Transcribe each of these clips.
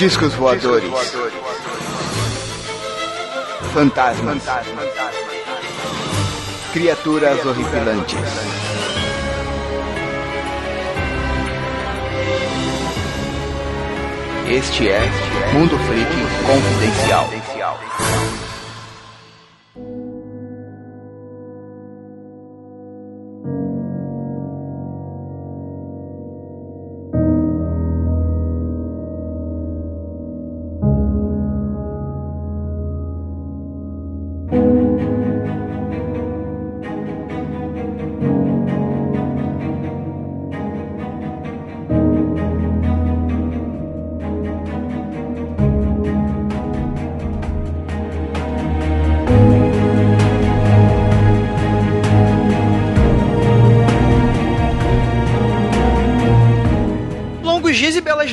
Discos voadores. Fantasmas. Criaturas horripilantes. Este é Mundo Freak Confidencial.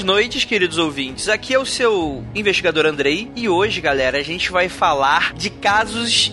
Noites, queridos ouvintes. Aqui é o seu investigador Andrei e hoje, galera, a gente vai falar de casos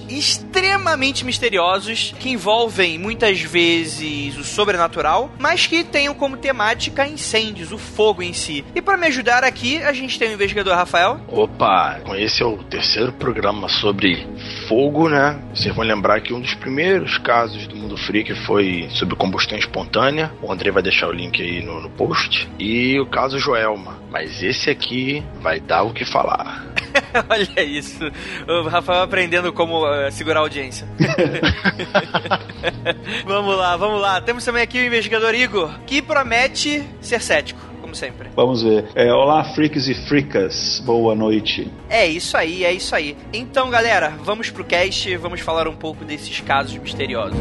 extremamente misteriosos que envolvem muitas vezes o sobrenatural, mas que tenham como temática incêndios, o fogo em si. E para me ajudar aqui, a gente tem o investigador Rafael. Opa, esse é o terceiro programa sobre fogo, né? Vocês vão lembrar que um dos primeiros casos do Mundo Freak foi sobre combustão espontânea. O Andrei vai deixar o link aí no, no post. E o caso Joelma. Mas esse aqui vai dar o que falar. Olha isso. O Rafael aprendendo como uh, segurar audiência. vamos lá, vamos lá. Temos também aqui o investigador Igor, que promete ser cético como sempre. Vamos ver. É, olá, freaks e freakas. Boa noite. É isso aí, é isso aí. Então, galera, vamos pro cast, vamos falar um pouco desses casos misteriosos.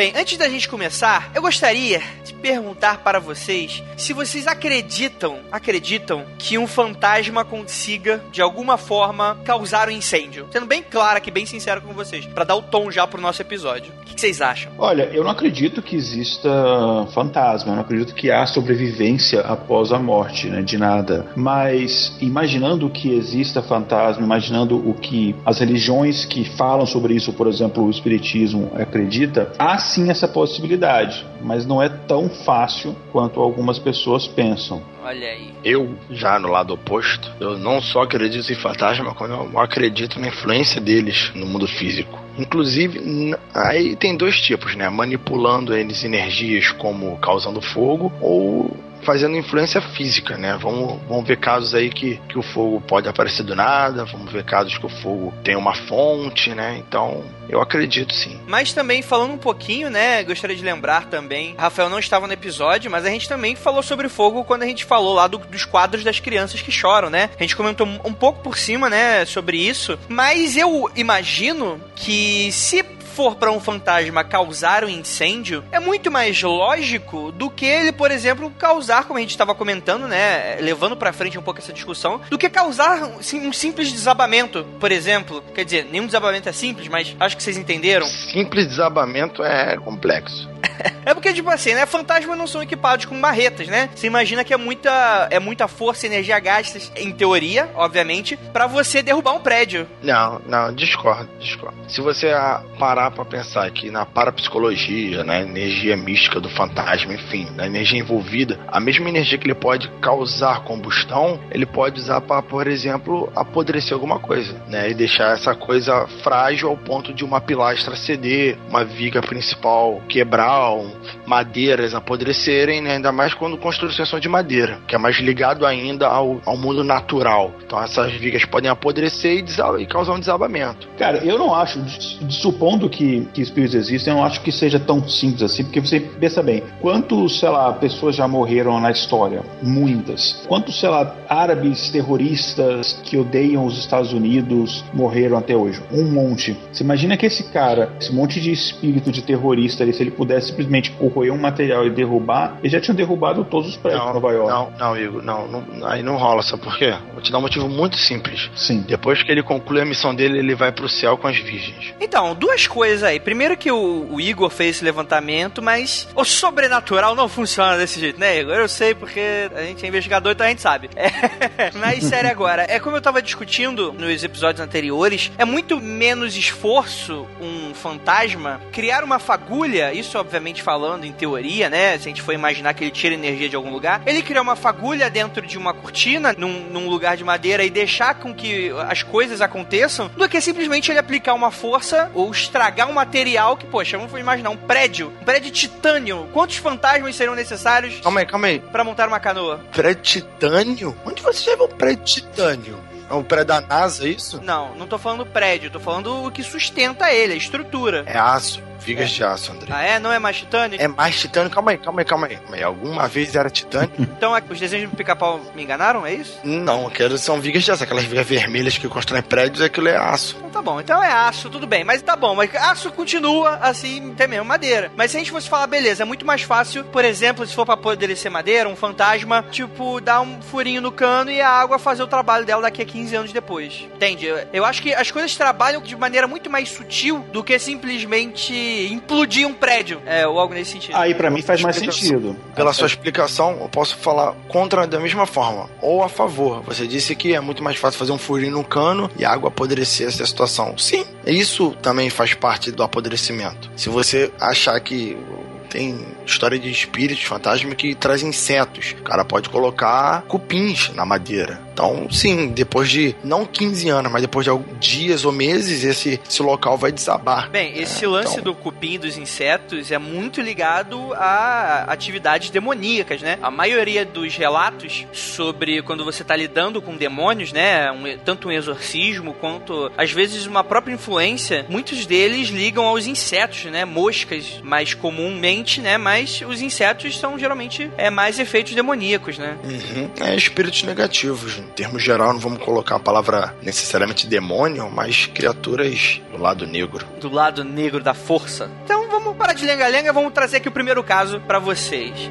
Bem, antes da gente começar, eu gostaria de perguntar para vocês se vocês acreditam, acreditam que um fantasma consiga de alguma forma causar um incêndio. Sendo bem claro aqui, bem sincero com vocês, para dar o tom já pro nosso episódio. O que, que vocês acham? Olha, eu não acredito que exista fantasma, eu não acredito que há sobrevivência após a morte, né, de nada. Mas imaginando que exista fantasma, imaginando o que as religiões que falam sobre isso, por exemplo, o espiritismo acredita, há sim essa possibilidade, mas não é tão fácil quanto algumas pessoas pensam. Olha aí. Eu, já no lado oposto, eu não só acredito em fantasma, como eu acredito na influência deles no mundo físico. Inclusive, aí tem dois tipos, né? Manipulando eles energias como causando fogo ou fazendo influência física, né? Vamos, vamos ver casos aí que, que o fogo pode aparecer do nada, vamos ver casos que o fogo tem uma fonte, né? Então, eu acredito sim. Mas também, falando um pouquinho, né? Gostaria de lembrar também, Rafael não estava no episódio, mas a gente também falou sobre fogo quando a gente falou lá do, dos quadros das crianças que choram, né? A gente comentou um pouco por cima, né, sobre isso, mas eu imagino que se for para um fantasma causar um incêndio, é muito mais lógico do que ele, por exemplo, causar, como a gente estava comentando, né, levando para frente um pouco essa discussão, do que causar um simples desabamento, por exemplo. Quer dizer, nenhum desabamento é simples, mas acho que vocês entenderam. Simples desabamento é complexo. é porque, tipo assim, né? Fantasmas não são equipados com marretas, né? Você imagina que é muita, é muita força e energia gastas, em teoria, obviamente, para você derrubar um prédio. Não, não, discordo, discordo. Se você parar pra pensar aqui na parapsicologia, na energia mística do fantasma, enfim, na energia envolvida, a mesma energia que ele pode causar combustão, ele pode usar para, por exemplo, apodrecer alguma coisa, né? E deixar essa coisa frágil ao ponto de uma pilastra ceder, uma viga principal quebrar natural madeiras apodrecerem, né? ainda mais quando construções são de madeira, que é mais ligado ainda ao, ao mundo natural. Então essas vigas podem apodrecer e, e causar um desabamento. Cara, eu não acho, supondo que, que espíritos existem, eu não acho que seja tão simples assim, porque você pensa bem, quantos, sei lá, pessoas já morreram na história? Muitas. Quantos, sei lá, árabes terroristas que odeiam os Estados Unidos morreram até hoje? Um monte. Você imagina que esse cara, esse monte de espírito de terrorista ali, se ele pudesse simplesmente corroer um material e derrubar, ele já tinha derrubado todos os prédios não, de Nova York. Não, não, Igor, não, não, aí não rola, sabe por quê? Vou te dar um motivo muito simples. Sim. Depois que ele conclui a missão dele, ele vai pro céu com as virgens. Então, duas coisas aí. Primeiro que o, o Igor fez esse levantamento, mas o sobrenatural não funciona desse jeito, né, Igor? Eu sei porque a gente é investigador, então a gente sabe. É, mas sério agora, é como eu tava discutindo nos episódios anteriores, é muito menos esforço um fantasma criar uma fagulha, isso obviamente falando em teoria, né? Se a gente for imaginar que ele tira energia de algum lugar, ele criar uma fagulha dentro de uma cortina, num, num lugar de madeira e deixar com que as coisas aconteçam, do que simplesmente ele aplicar uma força ou estragar um material que, poxa, vamos imaginar um prédio, um prédio de titânio. Quantos fantasmas seriam necessários? Calma aí, calma aí. Pra montar uma canoa? Prédio titânio? Onde você já viu um prédio titânio? É um prédio da NASA, é isso? Não, não tô falando prédio, tô falando o que sustenta ele, a estrutura. É aço. Vigas é. de aço, André. Ah, é? Não é mais titânio? É mais titânio. Calma aí, calma aí, calma aí. Calma aí. Alguma vez era titânio? então os desenhos do pica-pau me enganaram, é isso? Não, aquelas são vigas de aço. Aquelas vigas vermelhas que constroem prédios, aquilo é aço. Então tá bom. Então é aço, tudo bem. Mas tá bom, mas aço continua assim, tem mesmo madeira. Mas se a gente fosse falar, beleza, é muito mais fácil, por exemplo, se for pra poder ser madeira, um fantasma, tipo, dar um furinho no cano e a água fazer o trabalho dela daqui a 15 anos depois. Entende? Eu acho que as coisas trabalham de maneira muito mais sutil do que simplesmente implodir um prédio. É, ou algo nesse sentido. Aí para mim faz mais sentido. Pela sua explicação, eu posso falar contra da mesma forma, ou a favor. Você disse que é muito mais fácil fazer um furinho no cano e a água apodrecer essa situação. Sim, isso também faz parte do apodrecimento. Se você achar que tem história de espíritos, fantasmas que trazem insetos. O cara pode colocar cupins na madeira. Então, sim, depois de não 15 anos, mas depois de dias ou meses, esse, esse local vai desabar. Bem, esse é, lance então... do cupim dos insetos é muito ligado a atividades demoníacas, né? A maioria dos relatos sobre quando você está lidando com demônios, né? Um, tanto um exorcismo quanto, às vezes, uma própria influência, muitos deles ligam aos insetos, né? Moscas, mais comumente, né? Mas os insetos são geralmente é, mais efeitos demoníacos, né? Uhum. É, espíritos negativos termo geral, não vamos colocar a palavra necessariamente demônio, mas criaturas do lado negro. Do lado negro da força. Então vamos parar de lenga-lenga, vamos trazer aqui o primeiro caso para vocês.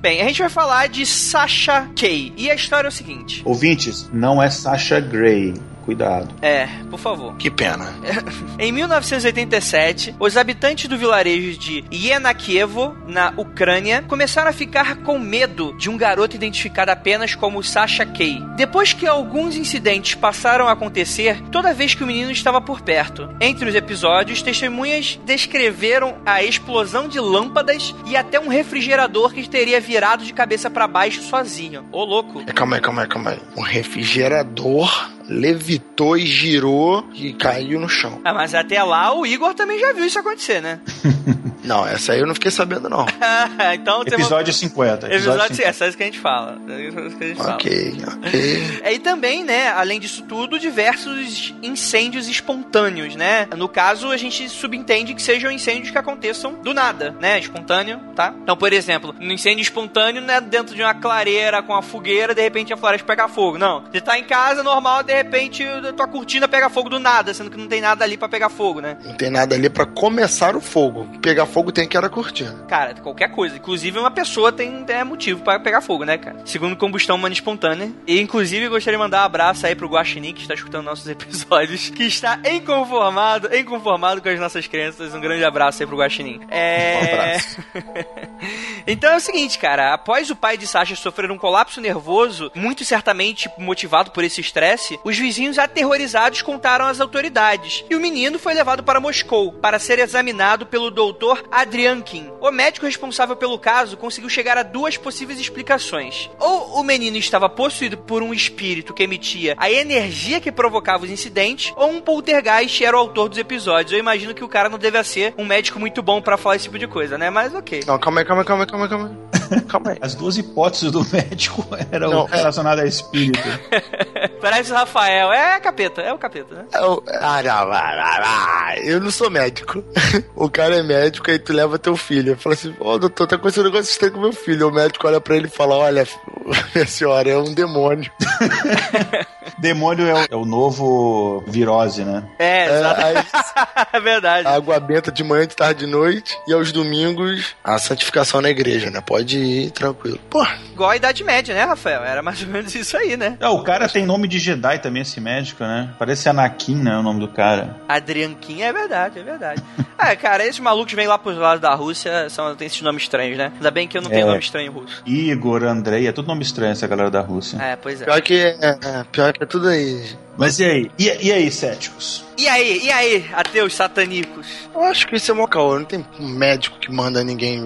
Bem, a gente vai falar de Sasha Kay. E a história é o seguinte: Ouvintes, não é Sasha Grey. Cuidado. É, por favor. Que pena. em 1987, os habitantes do vilarejo de Yenakievo, na Ucrânia, começaram a ficar com medo de um garoto identificado apenas como Sasha Kay. Depois que alguns incidentes passaram a acontecer toda vez que o menino estava por perto. Entre os episódios, testemunhas descreveram a explosão de lâmpadas e até um refrigerador que teria virado de cabeça para baixo sozinho. Ô, louco. Calma aí, calma aí, calma aí. Um refrigerador levitou e girou e caiu no chão. Ah, mas até lá o Igor também já viu isso acontecer, né? Não, essa aí eu não fiquei sabendo, não. então, episódio 50. Episódio, episódio 50. Essa é isso que a gente fala. É isso que a gente ok, fala. ok. E também, né, além disso tudo, diversos incêndios espontâneos, né? No caso, a gente subentende que sejam incêndios que aconteçam do nada, né? Espontâneo, tá? Então, por exemplo, no incêndio espontâneo, né, dentro de uma clareira com uma fogueira, de repente a floresta pega fogo. Não. Você tá em casa, normal, de repente a tua cortina pega fogo do nada, sendo que não tem nada ali pra pegar fogo, né? Não tem nada ali pra começar o fogo. Pegar fogo tem que era a cortina. Cara, qualquer coisa. Inclusive uma pessoa tem é, motivo pra pegar fogo, né, cara? Segundo combustão humana espontânea. E inclusive gostaria de mandar um abraço aí pro Guaxinim que está escutando nossos episódios, que está inconformado, inconformado com as nossas crenças. Um grande abraço aí pro Guaxinim. É... Um abraço. então é o seguinte, cara. Após o pai de Sasha sofrer um colapso nervoso, muito certamente motivado por esse estresse, os vizinhos aterrorizados contaram às autoridades. E o menino foi levado para Moscou para ser examinado pelo doutor Adriankin. O médico responsável pelo caso conseguiu chegar a duas possíveis explicações. Ou o menino estava possuído por um espírito que emitia a energia que provocava os incidentes, ou um poltergeist era o autor dos episódios. Eu imagino que o cara não deve ser um médico muito bom para falar esse tipo de coisa, né? Mas ok. Não, calma calma aí, calma aí, calma aí. Calma aí. Calma aí. As duas hipóteses do médico eram Não, é- relacionadas a espírito. Parece o Rafael. É capeta, é o capeta, né? Eu, ah, não, ah, ah, ah, eu não sou médico. O cara é médico, aí tu leva teu filho. Fala assim, ô doutor, tá acontecendo um negócio estranho com meu filho. O médico olha pra ele e fala, olha, minha senhora, é um demônio. Demônio é o, é o novo virose, né? É, É, exato. aí, É verdade. água benta de manhã, de tarde, de noite. E aos domingos, a santificação na igreja, né? Pode ir tranquilo. Pô, Igual a Idade Média, né, Rafael? Era mais ou menos isso aí, né? Ah, o cara tem nome de Jedi também, esse médico, né? Parece Anakin, né? O nome do cara. Adrianquinha é verdade, é verdade. ah, cara, esses malucos vêm lá pros lados da Rússia, são, tem esses nomes estranhos, né? Ainda bem que eu não tenho É. nome estranho russo. Igor, Andrei, é tudo nome estranho essa galera da Rússia. É, pois é. pior que é, é, pior que é tudo aí. Mas e aí? E, e aí, céticos? E aí, e aí, ateus satanicos? Eu acho que isso é mó caô. Não tem um médico que manda ninguém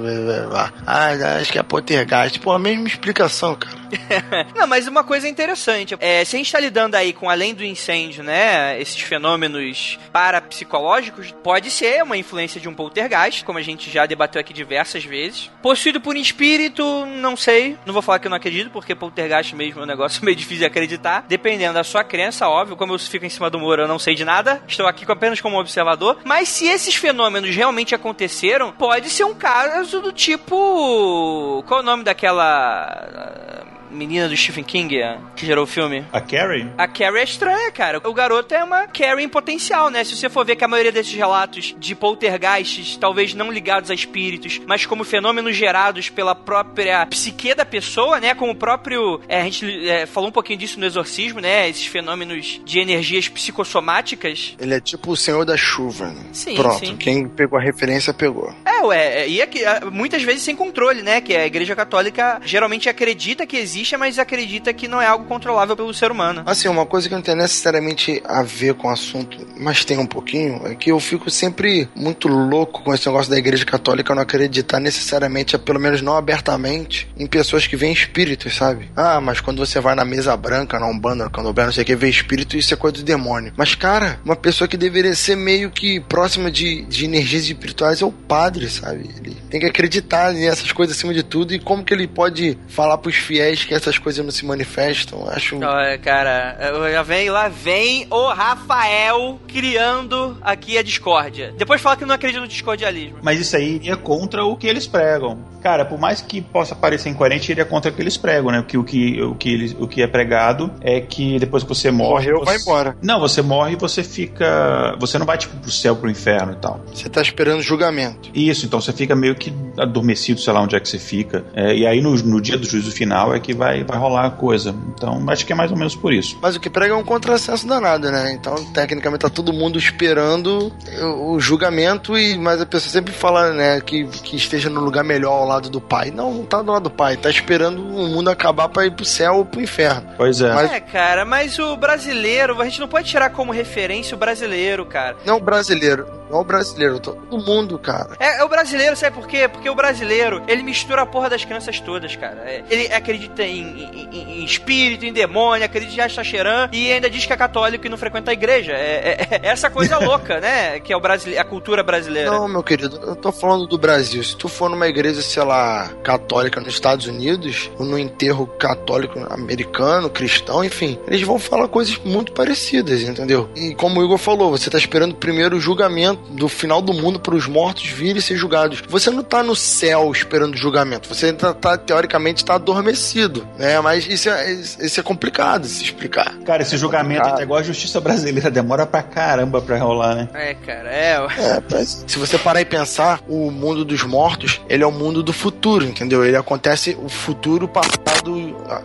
lá. Ah, acho que é poltergeist. Pô, a mesma explicação, cara. Não, mas uma coisa interessante, é, se a gente tá lidando aí com além do incêndio, né, esses fenômenos parapsicológicos, pode ser uma influência de um poltergeist, como a gente já debateu aqui diversas vezes. Possuído por um espírito, não sei, não vou falar que eu não acredito, porque poltergeist mesmo é um negócio meio difícil de acreditar, dependendo da sua crença, óbvio, como eu fico em cima do muro, eu não sei de nada, estou aqui apenas como observador, mas se esses fenômenos realmente aconteceram, pode ser um caso do tipo... qual é o nome daquela... menina do Stephen King, a- que gerou o filme. A Carrie? A Carrie é estranha, cara. O garoto é uma Carrie em potencial, né? Se você for ver que a maioria desses relatos de poltergeists, talvez não ligados a espíritos, mas como fenômenos gerados pela própria psique da pessoa, né? Como o próprio. é, a gente é, falou um pouquinho disso no exorcismo, né? Esses fenômenos de energias psicossomáticas. Ele é tipo o senhor da chuva. Né? Sim, Pronto, sim. quem pegou a referência pegou. É, ué, é, e é que, ah, muitas vezes sem controle, né? Que a Igreja Católica geralmente acredita que existe, mas acredita que não é algo controlável pelo ser humano. Assim, uma coisa que não tem necessariamente a ver com o assunto, mas tem um pouquinho, é que eu fico sempre muito louco com esse negócio da Igreja Católica não acreditar necessariamente, pelo menos não abertamente, em pessoas que veem espíritos, sabe? Ah, mas quando você vai na mesa branca, na Umbanda, quando não sei o que, vê espírito, isso é coisa do demônio. Mas, cara, uma pessoa que deveria ser meio que próxima de, de energias espirituais é o padre, sabe? Ele tem que acreditar nessas coisas acima de tudo e como que ele pode falar pros fiéis que essas coisas não se manifestam. Acho. Olha, cara, eu já vem lá, vem o Rafael criando aqui a discórdia. Depois fala que não acredita no discordialismo. Mas isso aí é contra o que eles pregam. Cara, por mais que possa parecer incoerente, ele é contra o que eles pregam, né? Porque o que, o que, eles, o que é pregado é que depois que você morre. Morreu, você... vai embora. Não, você morre e você fica. Você não vai, tipo, pro céu, pro inferno e tal. Você tá esperando julgamento. Isso, então você fica meio que adormecido, sei lá onde é que você fica. É, e aí no, no dia do juízo final é que vai, vai rolar a coisa. Então acho que é mais ou menos por isso. Mas o que prega é um contrassenso danado, né? Então, tecnicamente, tá todo mundo esperando o, julgamento, e mas a pessoa sempre fala, né, que, que esteja no lugar melhor ao lado do pai. Não, não tá do lado do pai, tá esperando o mundo acabar pra ir pro céu ou pro inferno. Pois é. Mas- É, cara, mas o brasileiro, a gente não pode tirar como referência o brasileiro, cara. Não o brasileiro, não o brasileiro, todo mundo, cara. É, é o brasileiro, sabe por quê? Porque o brasileiro, ele mistura a porra das crenças todas, cara. É, ele acredita em, em- em- em espírito, em demônio, acredita em Astaxerã e ainda diz que é católico e não frequenta a igreja. É, é- é essa coisa louca, né? Que é o brasile... a cultura brasileira. Não, meu querido, eu tô falando do Brasil. Se tu for numa igreja, sei lá, católica nos Estados Unidos, ou no enterro católico americano, cristão, enfim, eles vão falar coisas muito parecidas, entendeu? E como o Igor falou, você tá esperando primeiro o julgamento momento do final do mundo para os mortos virem e ser julgados. Você não tá no céu esperando julgamento. Você tá, tá teoricamente está adormecido, né? Mas isso é, isso é complicado de se explicar. Cara, esse julgamento é igual a justiça brasileira, demora pra caramba pra rolar, né? É, cara, é. é mas se você parar e pensar, o mundo dos mortos, ele é o mundo do futuro, entendeu? Ele acontece o futuro, o passado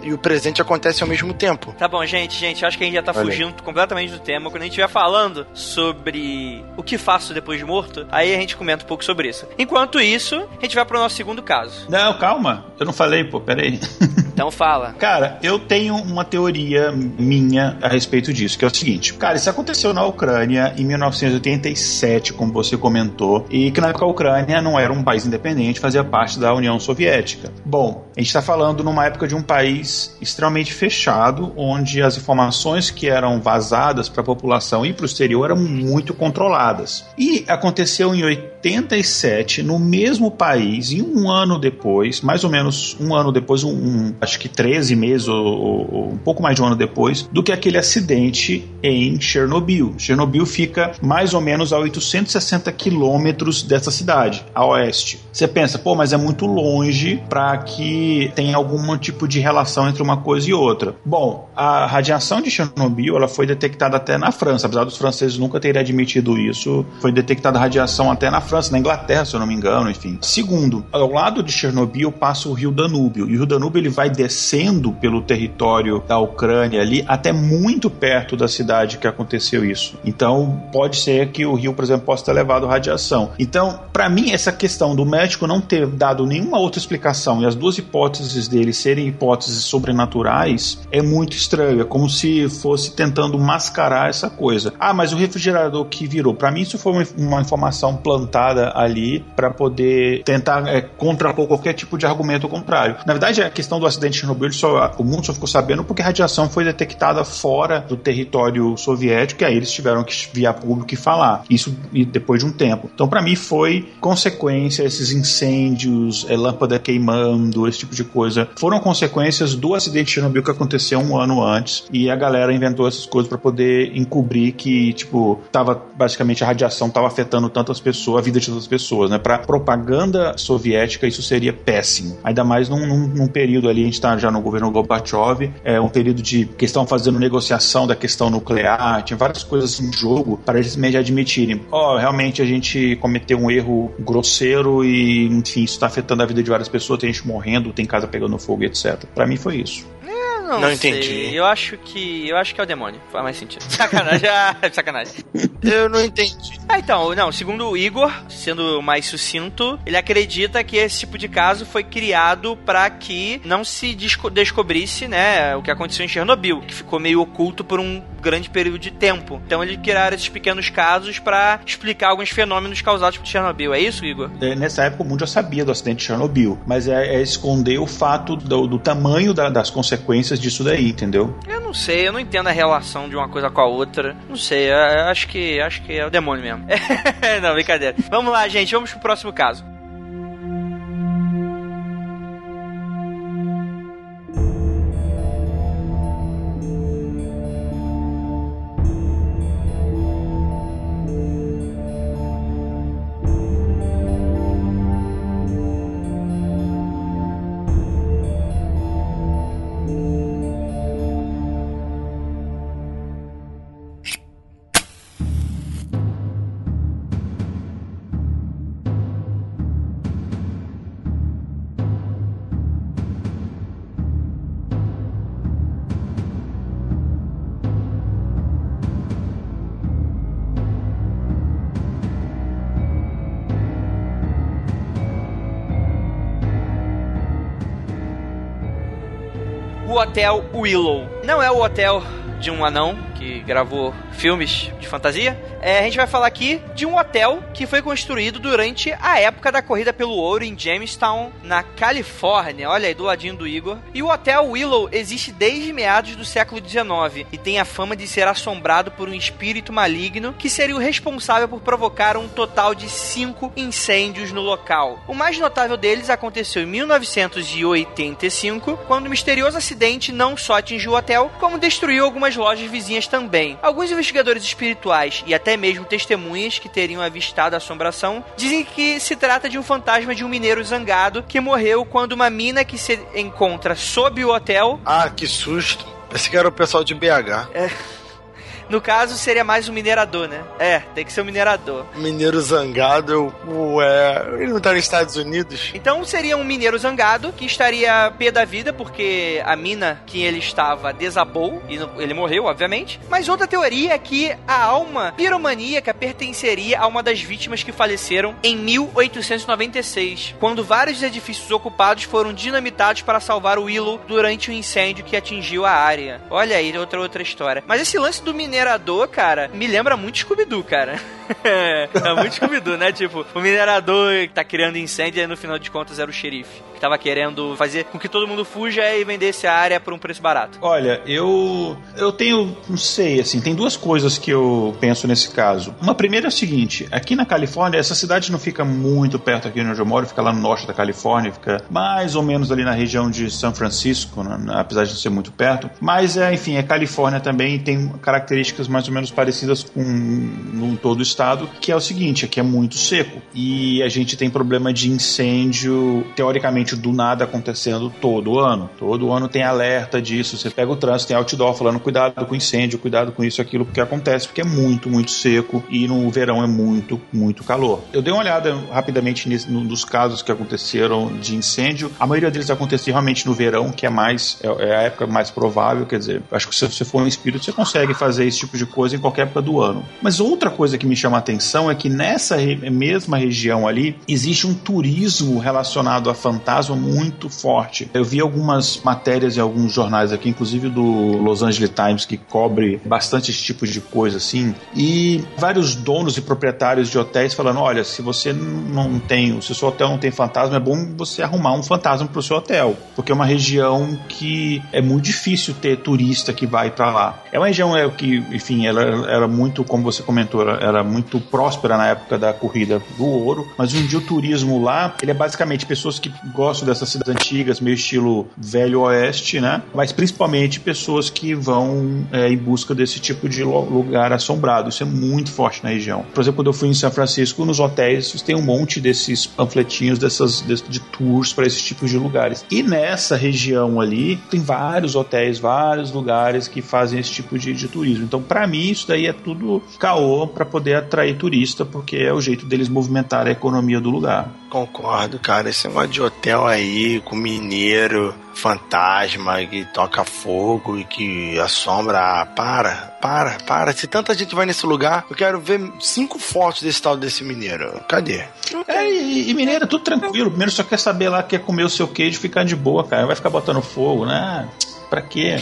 e o presente acontecem ao mesmo tempo. Tá bom, gente, gente, acho que a gente já tá Valeu. fugindo completamente do tema. Quando a gente estiver falando sobre o que faço depois de morto, aí a gente comenta um pouco sobre isso. Enquanto isso, a gente vai pro nosso segundo caso. Não, calma. Eu não falei, pô, peraí. Então fala. Cara, eu tenho uma teoria minha a respeito disso, que é o seguinte. Cara, isso aconteceu na Ucrânia em 1987, como você comentou, e que na época a Ucrânia não era um país independente, fazia parte da União Soviética. Bom, a gente está falando numa época de um país extremamente fechado, onde as informações que eram vazadas para a população e para o exterior eram muito controladas. E aconteceu em 87, no mesmo país, e um ano depois, mais ou menos um ano depois, um, um acho que 13 meses ou, ou, um pouco mais de um ano depois, do que aquele acidente em Chernobyl. Chernobyl fica mais ou menos a 860 quilômetros dessa cidade, a oeste. Você pensa, pô, mas é muito longe para que tenha algum tipo de relação entre uma coisa e outra. Bom, a radiação de Chernobyl ela foi detectada até na França, apesar dos franceses nunca terem admitido isso. Foi detectada radiação até na França, na Inglaterra, se eu não me engano, enfim. Segundo, ao lado de Chernobyl passa o rio Danúbio, e o rio Danúbio ele vai descendo pelo território da Ucrânia ali até muito perto da cidade que aconteceu isso. Então, pode ser que o rio, por exemplo, possa ter levado radiação. Então, para mim, essa questão do médico não ter dado nenhuma outra explicação e as duas hipóteses dele serem hipóteses sobrenaturais é muito estranho. É como se fosse tentando mascarar essa coisa. Ah, mas o refrigerador que virou. Para mim, isso foi uma, uma informação plantada ali para poder tentar é, contrapor qualquer tipo de argumento contrário. Na verdade, a questão do acidente de Chernobyl, só, o mundo só ficou sabendo porque a radiação foi detectada fora do território soviético e aí eles tiveram que vir a público e falar. Isso depois de um tempo. Então, para mim, foi consequência esses incêndios, é, lâmpada queimando, esse tipo de coisa. Foram consequências do acidente de Chernobyl que aconteceu um ano antes e a galera inventou essas coisas para poder encobrir que, tipo, tava basicamente a radiação tava afetando tantas pessoas, vida de tantas pessoas, né? Para propaganda soviética, isso seria péssimo. Ainda mais num, num, num período ali, a gente está já no governo Gorbachev, é um período de que estão fazendo negociação da questão nuclear, tinha várias coisas em jogo para eles mesmo admitirem, ó, oh, realmente a gente cometeu um erro grosseiro e, enfim, isso está afetando a vida de várias pessoas, tem gente morrendo, tem casa pegando fogo, etc. Para mim foi isso. Não, não entendi. Eu acho que. Eu acho que é o demônio. Faz mais sentido. Sacanagem. Ah, sacanagem. Eu não entendi. Ah, então, não, segundo o Igor, sendo mais sucinto, ele acredita que esse tipo de caso foi criado para que não se desco descobrisse, né, o que aconteceu em Chernobyl, que ficou meio oculto por um grande período de tempo. Então eles criaram esses pequenos casos para explicar alguns fenômenos causados por Chernobyl. É isso, Igor? É, nessa época o mundo já sabia do acidente de Chernobyl, mas é, é esconder o fato do, do tamanho da, das consequências disso daí, entendeu? Eu não sei, eu não entendo a relação de uma coisa com a outra. Não sei, acho que acho que é o demônio mesmo. não, brincadeira. Vamos lá, gente, vamos pro próximo caso. Hotel Willow. Não é o hotel de um anão que gravou filmes de fantasia, é, a gente vai falar aqui de um hotel que foi construído durante a época da corrida pelo ouro em Jamestown, na Califórnia. Olha aí, do ladinho do Igor. E o Hotel Willow existe desde meados do século XIX e tem a fama de ser assombrado por um espírito maligno que seria o responsável por provocar um total de cinco incêndios no local. O mais notável deles aconteceu em 1985, quando um misterioso acidente não só atingiu o hotel, como destruiu algumas lojas vizinhas também. Alguns investigadores espirituais e até mesmo testemunhas que teriam avistado a assombração dizem que se trata de um fantasma de um mineiro zangado que morreu quando uma mina que se encontra sob o hotel. Ah, que susto! Pensei que era o pessoal de BH. É. No caso, seria mais um minerador, né? É, tem que ser um minerador. Mineiro zangado, ué, ele não tá nos Estados Unidos? Então seria um mineiro zangado que estaria pé da vida porque a mina que ele estava desabou e ele morreu, obviamente. Mas outra teoria é que a alma piromaníaca pertenceria a uma das vítimas que faleceram em 1896, quando vários edifícios ocupados foram dinamitados para salvar o Willow durante o um incêndio que atingiu a área. Olha aí, outra outra história. Mas esse lance do mineiro minerador, cara, me lembra muito Scooby-Doo, cara. é muito Scooby-Doo, né? Tipo, o minerador que tá criando incêndio e no final de contas era o xerife. Que tava querendo fazer com que todo mundo fuja e vendesse a área por um preço barato. Olha, eu eu tenho, não sei, assim, tem duas coisas que eu penso nesse caso. Uma primeira é o seguinte, aqui na Califórnia, essa cidade não fica muito perto aqui onde eu moro, fica lá no norte da Califórnia, fica mais ou menos ali na região de São Francisco, né, apesar de ser muito perto. Mas, é, enfim, é Califórnia também tem características mais ou menos parecidas com num todo o estado, que é o seguinte, aqui é muito seco e a gente tem problema de incêndio, teoricamente do nada acontecendo todo ano. Todo ano tem alerta disso, você pega o trânsito, tem outdoor falando cuidado com incêndio, cuidado com isso, aquilo, porque acontece, porque é muito, muito seco e no verão é muito, muito calor. Eu dei uma olhada rapidamente dos casos que aconteceram de incêndio. A maioria deles aconteceu realmente no verão, que é mais é, é a época mais provável, quer dizer, acho que se você for um espírito, você consegue fazer esse tipo de coisa em qualquer época do ano. Mas outra coisa que me chama a atenção é que nessa mesma região ali existe um turismo relacionado a fantasma muito forte. Eu vi algumas matérias em alguns jornais aqui, inclusive do Los Angeles Times, que cobre bastante esse tipo de coisa assim, e vários donos e proprietários de hotéis falando: olha, se você não tem, se o seu hotel não tem fantasma, é bom você arrumar um fantasma para o seu hotel, porque é uma região que é muito difícil ter turista que vai para lá. É uma região é, que, enfim, ela era muito, como você comentou, era muito próspera na época da corrida do ouro, mas um dia o turismo lá, ele é basicamente pessoas que gostam dessas cidades antigas, meio estilo velho oeste, né? Mas principalmente pessoas que vão é, em busca desse tipo de lugar assombrado. Isso é muito forte na região. Por exemplo, quando eu fui em São Francisco, nos hotéis tem um monte desses panfletinhos dessas de, de tours para esses tipos de lugares. E nessa região ali tem vários hotéis, vários lugares que fazem esse tipo de, de turismo. Então, para mim, isso daí é tudo caô para poder atrair turista, porque é o jeito deles movimentar a economia do lugar. Concordo, cara. Esse negócio de hotel aí, com mineiro, fantasma que toca fogo e que assombra. Para, para, para. Se tanta gente vai nesse lugar, eu quero ver cinco fotos desse tal desse mineiro. Cadê? É, e, e mineiro é tudo tranquilo. Primeiro só quer saber lá, quer comer o seu queijo e ficar de boa, cara. Vai ficar botando fogo, né? Pra quê?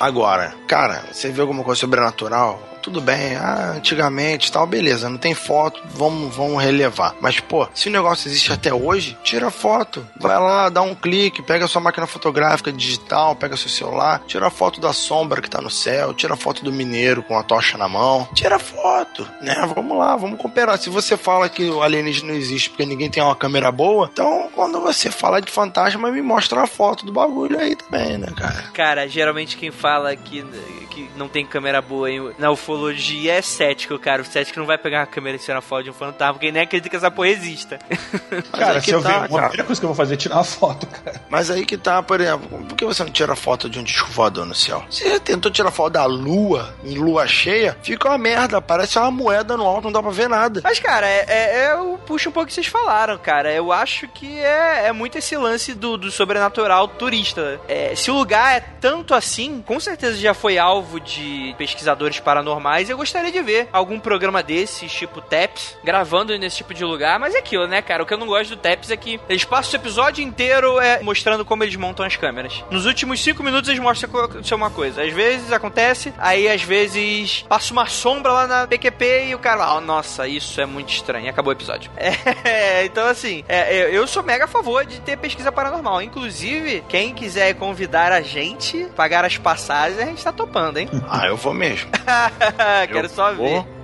Agora, cara, você vê alguma coisa sobrenatural? Tudo bem, ah, antigamente tal, beleza, não tem foto, vamos, vamos relevar. Mas, pô, se o negócio existe até hoje, tira foto. Vai lá, dá um clique, pega sua máquina fotográfica digital, pega seu celular, tira foto da sombra que tá no céu, tira foto do mineiro com a tocha na mão, tira foto, né? Vamos lá, vamos comparar. Se você fala que o alienígena não existe porque ninguém tem uma câmera boa, então quando você fala de fantasma, me mostra a foto do bagulho aí também, né, cara? Cara, geralmente quem fala que, que não tem câmera boa na ufologia é cético, cara. O cético não vai pegar a câmera e tirar foto de um fantasma, porque nem acredita que essa porra exista. cara, se eu tá, ver, a primeira coisa que eu vou fazer é tirar uma foto, cara. Mas aí que tá, por exemplo, por que você não tira foto de um disco voador no céu? Você tentou tirar foto da lua, em lua cheia, fica uma merda, parece uma moeda no alto, não dá pra ver nada. Mas, cara, é, é, é eu puxo um pouco o que vocês falaram, cara. Eu acho que é, é muito esse lance do, do sobrenatural turista. É, se o lugar é tanto assim, com certeza já foi alvo de pesquisadores paranormais. Eu gostaria de ver algum programa desses, tipo TEPS, gravando nesse tipo de lugar. Mas é aquilo, né, cara? O que eu não gosto do TEPS é que eles passam o episódio inteiro é, mostrando como eles montam as câmeras. Nos últimos cinco minutos eles mostram uma coisa. Às vezes acontece, aí às vezes passa uma sombra lá na PQP e o cara, ah, nossa, isso é muito estranho. Acabou o episódio. É, então assim, é, eu sou mega a favor de ter pesquisa paranormal. Inclusive, quem quiser convidar a gente, pagar as passagens, a gente tá topando, hein? Ah, eu vou mesmo. Quero só vou. ver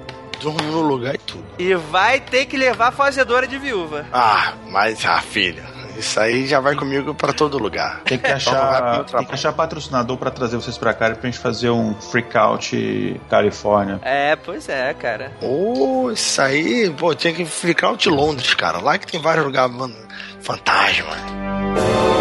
durmo no lugar e tudo. E vai ter que levar a fazedora de viúva. Ah, mas a ah, filha, Isso aí já vai comigo pra todo lugar. Tem que achar, tem que achar patrocinador pra trazer vocês pra cá pra gente fazer um freakout Califórnia. É, pois é, cara. Ô, isso aí, pô, tinha que ficar de Londres, cara. Lá que tem vários lugares, mano, fantasma.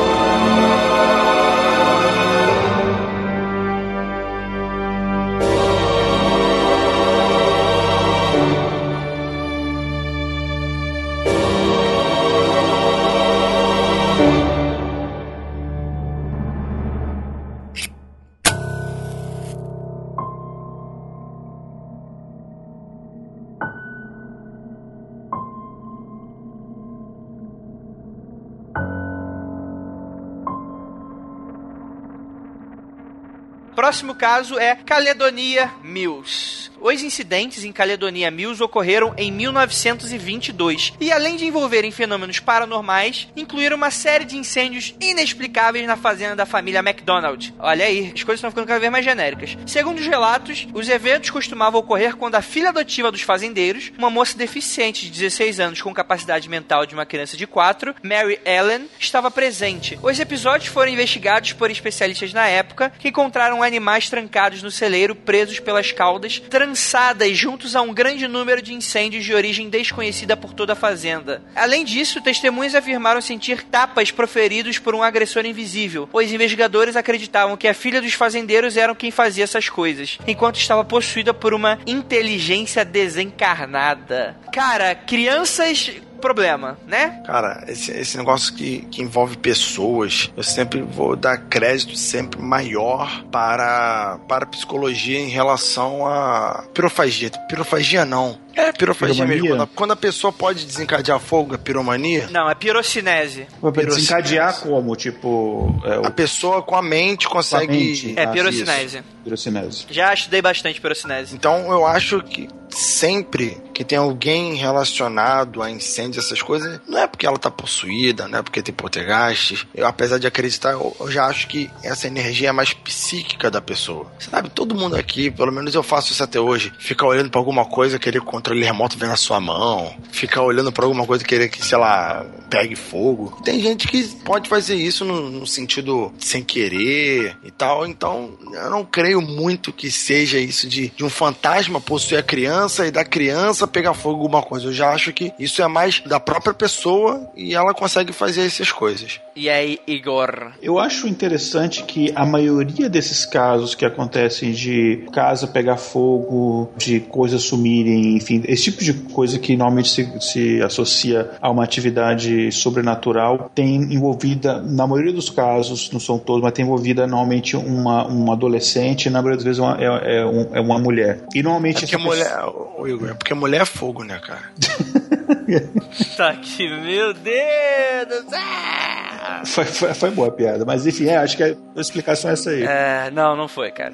Próximo caso é Caledonia Mills. Os incidentes em Caledonia Mills ocorreram em 1922 e, além de envolverem fenômenos paranormais, incluíram uma série de incêndios inexplicáveis na fazenda da família MacDonald. Olha aí, as coisas estão ficando cada vez mais genéricas. Segundo os relatos, os eventos costumavam ocorrer quando a filha adotiva dos fazendeiros, uma moça deficiente de 16 anos com capacidade mental de uma criança de 4, Mary Ellen, estava presente. Os episódios foram investigados por especialistas na época que encontraram animais trancados no celeiro, presos pelas caudas, trançadas juntos a um grande número de incêndios de origem desconhecida por toda a fazenda. Além disso, testemunhas afirmaram sentir tapas proferidos por um agressor invisível. Os investigadores acreditavam que a filha dos fazendeiros era quem fazia essas coisas, enquanto estava possuída por uma inteligência desencarnada. Cara, crianças problema, né? Cara, esse, esse negócio que, que envolve pessoas, eu sempre vou dar crédito sempre maior para, para a psicologia em relação a pirofagia. Pirofagia não. É pirofagia mesmo. Piromania? Quando a, quando a pessoa pode desencadear fogo, é piromania. Não, é pirocinese. Desencadear como? Tipo, é, A o pessoa com a mente consegue. mente. É Ah, pirocinese. pirocinese. Já estudei bastante pirocinese. Então eu acho que sempre que tem alguém relacionado a incêndios, essas coisas, não é porque ela tá possuída, não é porque tem poltergeist. Eu, apesar de acreditar, eu, eu já acho que essa energia é mais psíquica da pessoa. Sabe, todo mundo aqui, pelo menos eu faço isso até hoje, fica olhando pra alguma coisa, querer que o controle remoto venha na sua mão, ficar olhando pra alguma coisa, querer que, sei lá, pegue fogo. Tem gente que pode fazer isso no, no sentido sem querer e tal, então eu não creio muito que seja isso de, de um fantasma possuir a criança e da criança pegar fogo alguma coisa. Eu já acho que isso é mais da própria pessoa e ela consegue fazer essas coisas. E aí, Igor? Eu acho interessante que a maioria desses casos que acontecem de casa pegar fogo, de coisas sumirem, enfim, esse tipo de coisa que normalmente se, se associa a uma atividade sobrenatural, tem envolvida, na maioria dos casos, não são todos, mas tem envolvida normalmente uma, um adolescente, e na maioria das vezes uma- é, é um- é uma mulher. E É normalmente porque essa mulher, ô, Igor, é porque mulher é fogo, né, cara? Tá aqui, meu Deus céu! Foi, foi, foi boa a piada, mas enfim, é, acho que a explicação é essa aí. É, não, não foi, cara.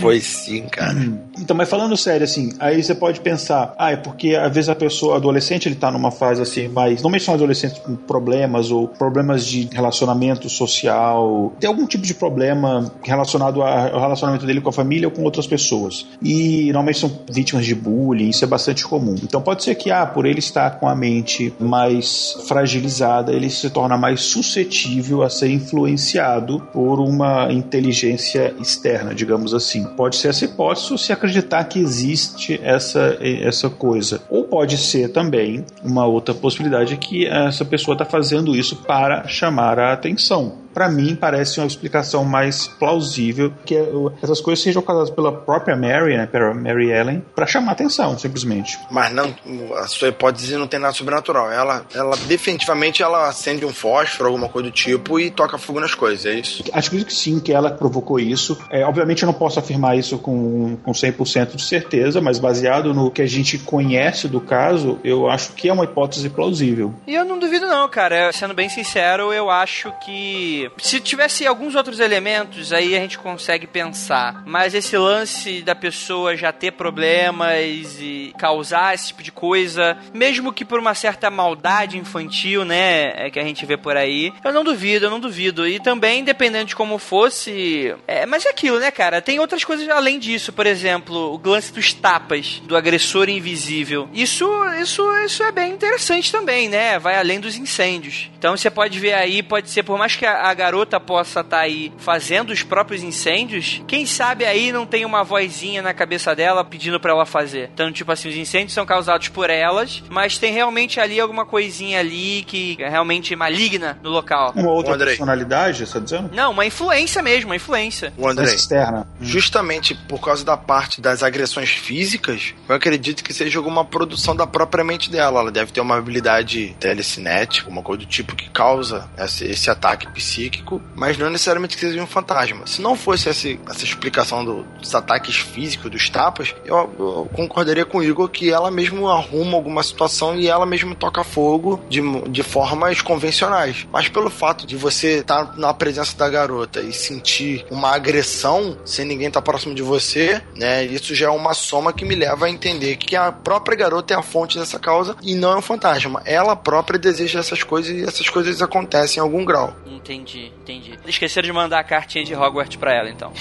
Foi sim, cara. Então, mas falando sério, assim, aí você pode pensar, ah, é porque às vezes a pessoa, adolescente, ele tá numa fase assim, mais. Normalmente são adolescentes com problemas ou problemas de relacionamento social, tem algum tipo de problema relacionado ao relacionamento dele com a família ou com outras pessoas. E normalmente são vítimas de bullying, isso é bastante comum. Então pode ser que, ah, por ele estar com a mente mais fragilizada, ele se torna mais suscetível a ser influenciado por uma inteligência externa, digamos assim. Pode ser essa hipótese se acreditar que existe essa, essa coisa. Ou pode ser também uma outra possibilidade que essa pessoa está fazendo isso para chamar a atenção. Para mim, parece uma explicação mais plausível que uh, essas coisas sejam causadas pela própria Mary, né, pela Mary Ellen, para chamar a atenção, simplesmente. Mas não, a sua hipótese não tem nada sobrenatural. Ela, ela definitivamente ela acende um fósforo, alguma coisa do tipo, e toca fogo nas coisas, é isso? Acho que sim, que ela provocou isso. É, obviamente eu não posso afirmar isso com, com 100% de certeza, mas baseado no que a gente conhece do caso, eu acho que é uma hipótese plausível. E eu não duvido não, cara. Sendo bem sincero, eu acho que se tivesse alguns outros elementos, aí a gente consegue pensar. Mas esse lance da pessoa já ter problemas e causar esse tipo de coisa, mesmo que por uma certa maldade infantil, né? É que a gente vê por aí, eu não duvido, eu não duvido. E também, independente de como fosse. É, mas é aquilo, né, cara? Tem outras coisas além disso, por exemplo, o lance dos tapas do agressor invisível. Isso, isso, isso é bem interessante também, né? Vai além dos incêndios. Então você pode ver aí, pode ser, por mais que a, a garota possa estar tá aí fazendo os próprios incêndios, quem sabe aí não tem uma vozinha na cabeça dela pedindo para ela fazer. Então, tipo assim, os incêndios são causados por elas, mas tem realmente ali alguma coisinha ali que é realmente maligna no local. Uma outra personalidade, você tá dizendo? Não, uma influência mesmo, uma influência. O André, externa. Justamente por causa da parte das agressões físicas, eu acredito que seja alguma produção da própria mente dela. Ela deve ter uma habilidade telecinética, uma coisa do tipo que causa esse, esse ataque psíquico, mas não necessariamente que seja um fantasma. Se não fosse essa, essa explicação do, dos ataques físicos, dos tapas, eu, eu, concordaria com o Igor que ela mesmo arruma alguma situação e ela mesmo toca fogo de, de formas convencionais. Mas pelo fato de você estar tá na presença da garota e sentir uma agressão sem ninguém estar tá próximo de você, né, isso já é uma soma que me leva a entender que a própria garota é a fonte dessa causa e não é um fantasma. Ela própria deseja essas coisas e essas coisas acontecem em algum grau. Entendi, entendi. Esqueceram de mandar a cartinha de Hogwarts pra ela, então.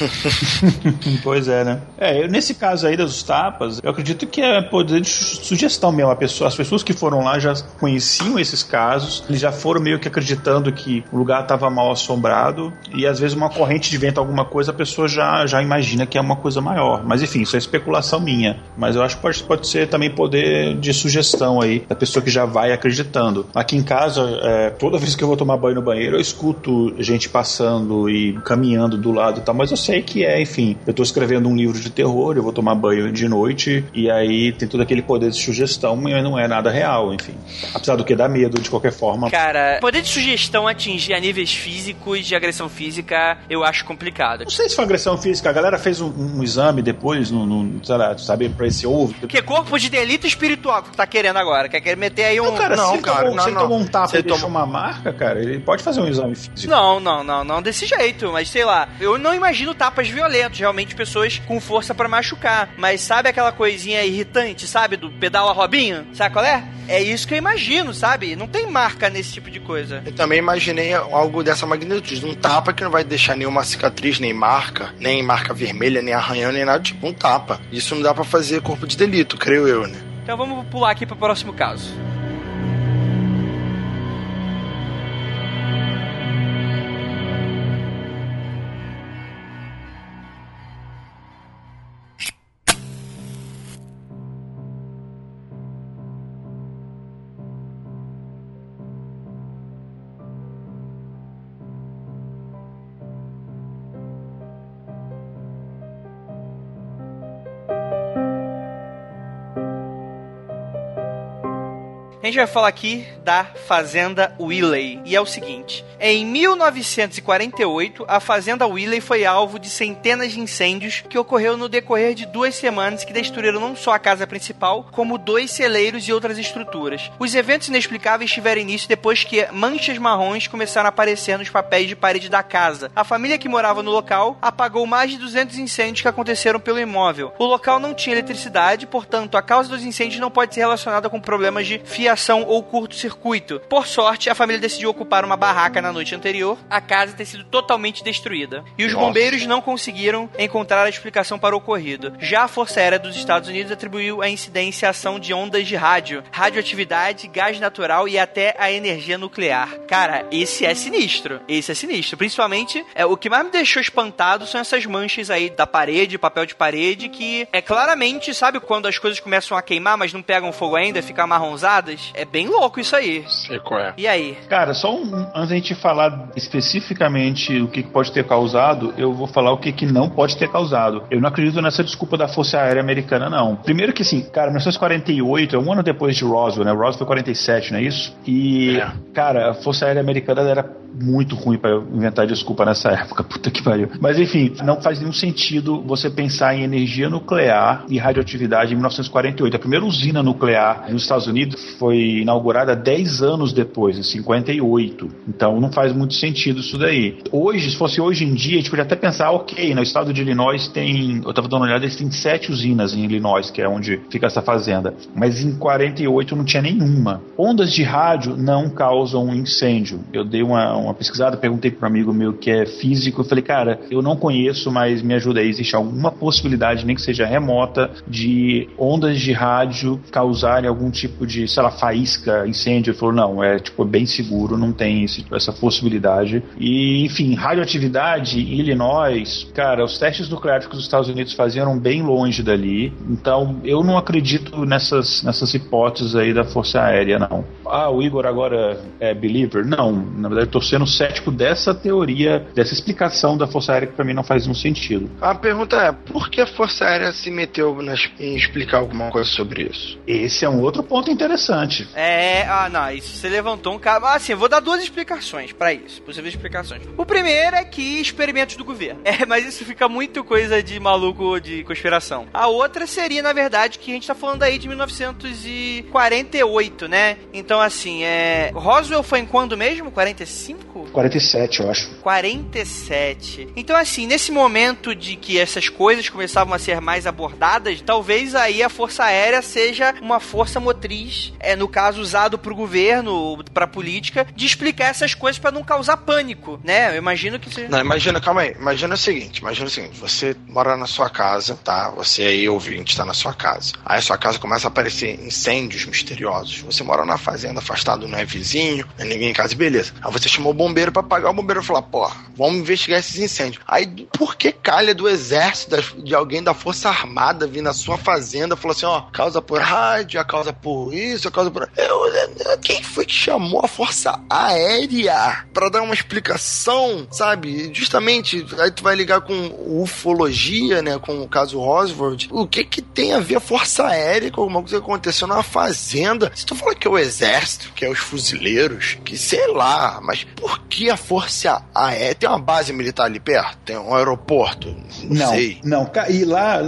pois é, né? É, nesse caso aí dos tapas, eu acredito que é poder de sugestão mesmo. A pessoa, as pessoas que foram lá já conheciam esses casos, eles já foram meio que acreditando que o lugar estava mal assombrado e às vezes uma corrente de vento, alguma coisa, a pessoa já, já imagina que é uma coisa maior. Mas enfim, isso é especulação minha. Mas eu acho que pode, pode ser também poder de sugestão aí da pessoa que já vai acreditando. Aqui em casa, é, toda vez que eu vou tomar banho no banheiro, eu escuto gente passando e caminhando do lado e tal, mas eu sei que é, enfim, eu tô escrevendo um livro de terror, eu vou tomar banho de noite e aí tem todo aquele poder de sugestão, mas não é nada real, enfim. Apesar do que dá medo de qualquer forma. Cara, poder de sugestão atingir a níveis físicos de agressão física, eu acho complicado. Não sei se foi agressão física, a galera fez um, um exame depois, no, no, sei lá, sabe, pra esse ovo. Que corpo de delito espiritual que tu tá querendo agora? Quer meter aí um. Não, cara, não, se, cara, tomou, não, se ele tomou um tapa e toma... deixou uma marca, cara, ele pode fazer um exame físico. Não, não, não, não desse jeito, mas sei lá. Eu não imagino tapas violentos, realmente pessoas com força para machucar. Mas sabe aquela coisinha irritante, sabe? Do pedal a Robinho? Sabe qual é? É isso que eu imagino, sabe? Não tem marca nesse tipo de coisa. Eu também imaginei algo dessa magnitude. Um tapa que não vai deixar nenhuma cicatriz, nem marca, nem marca vermelha, nem arranhão, nem nada. Tipo, um tapa. Isso não dá para fazer corpo de delito, creio eu, né? Então vamos pular aqui para o próximo caso. Gente vai falar aqui da Fazenda Willey. E é o seguinte: em 1948, a Fazenda Willey foi alvo de centenas de incêndios que ocorreu no decorrer de duas semanas que destruíram não só a casa principal, como dois celeiros e outras estruturas. Os eventos inexplicáveis tiveram início depois que manchas marrons começaram a aparecer nos papéis de parede da casa. A família que morava no local apagou mais de 200 incêndios que aconteceram pelo imóvel. O local não tinha eletricidade, portanto, a causa dos incêndios não pode ser relacionada com problemas de fiação ou curto-circuito. Por sorte, a família decidiu ocupar uma barraca na noite anterior, a casa ter sido totalmente destruída. E os Nossa. bombeiros não conseguiram encontrar a explicação para o ocorrido. Já a Força Aérea dos Estados Unidos atribuiu a incidência à ação de ondas de rádio, radioatividade, gás natural e até a energia nuclear. Cara, esse é sinistro. Esse é sinistro. Principalmente, é, o que mais me deixou espantado são essas manchas aí da parede, papel de parede, que é claramente, sabe quando as coisas começam a queimar, mas não pegam fogo ainda, ficam marronzadas? É bem louco isso aí. Sei qual é. E aí? Cara, só um, antes da gente falar especificamente o que pode ter causado, eu vou falar o que, que não pode ter causado. Eu não acredito nessa desculpa da Força Aérea Americana, não. Primeiro que assim, cara, 1948 é um ano depois de Roswell, né? Roswell foi 47, não é isso? E, é. cara, a Força Aérea Americana era muito ruim para inventar desculpa nessa época, puta que pariu. Mas enfim, não faz nenhum sentido você pensar em energia nuclear e radioatividade em 1948. A primeira usina nuclear nos Estados Unidos foi inaugurada 10 anos depois, em 58. Então não faz muito sentido isso daí. Hoje, se fosse hoje em dia, a gente podia até pensar, ok, no estado de Illinois tem, eu estava dando uma olhada, eles têm sete usinas em Illinois, que é onde fica essa fazenda. Mas em 48 não tinha nenhuma. Ondas de rádio não causam incêndio. Eu dei uma, uma pesquisada, perguntei para um amigo meu que é físico, eu falei, cara, eu não conheço, mas me ajuda aí, existe alguma possibilidade, nem que seja remota, de ondas de rádio causarem algum tipo de, sei lá, faísca, incêndio? Ele falou, não, é tipo bem seguro, não tem esse, essa possibilidade. E, enfim, radioatividade em Illinois, cara, os testes nucleares que os Estados Unidos faziam eram bem longe dali, então eu não acredito nessas, nessas hipóteses aí da Força Aérea, não. Ah, o Igor agora é believer? Não, na verdade, estou sendo cético dessa teoria, dessa explicação da Força Aérea que para mim não faz nenhum sentido. A pergunta é: por que a Força Aérea se meteu nas, em explicar alguma coisa sobre isso? Esse é um outro ponto interessante. É, ah, não, isso você levantou um cara. Assim, eu vou dar duas explicações para isso, possíveis explicações. O primeiro é que experimentos do governo. É, mas isso fica muito coisa de maluco de conspiração. A outra seria, na verdade, que a gente tá falando aí de 1948, né? Então, assim, é. Roswell foi em quando mesmo? 45? 47, eu acho. 47. Então, assim, nesse momento de que essas coisas começavam a ser mais abordadas, talvez aí a Força Aérea seja uma força motriz, é no caso usado pro governo, pra política, de explicar essas coisas para não causar pânico, né? Eu imagino que seja. Não, imagina, calma aí. Imagina o seguinte, imagina o seguinte, você mora na sua casa, tá? Você aí, ouvinte, tá na sua casa. Aí a sua casa começa a aparecer incêndios misteriosos. Você mora na fazenda, afastado, não é vizinho, não é ninguém em casa, beleza. Aí você chamou o bombeiro para pagar, o bombeiro falou, pô, vamos investigar esses incêndios. Aí, por que calha do exército, de alguém da Força Armada vir na sua fazenda, falou assim, ó, causa por rádio, a causa por isso, a causa Eu, quem foi que chamou a Força Aérea para dar uma explicação, sabe? Justamente, aí tu vai ligar com ufologia, né, com o caso Oswald. O que que tem a ver a Força Aérea com alguma coisa que aconteceu na fazenda? Se tu fala que é o exército, que é os fuzileiros, que sei lá, mas por que a Força Aérea? Tem uma base militar ali perto? Tem um aeroporto? Não, não sei. Não, e lá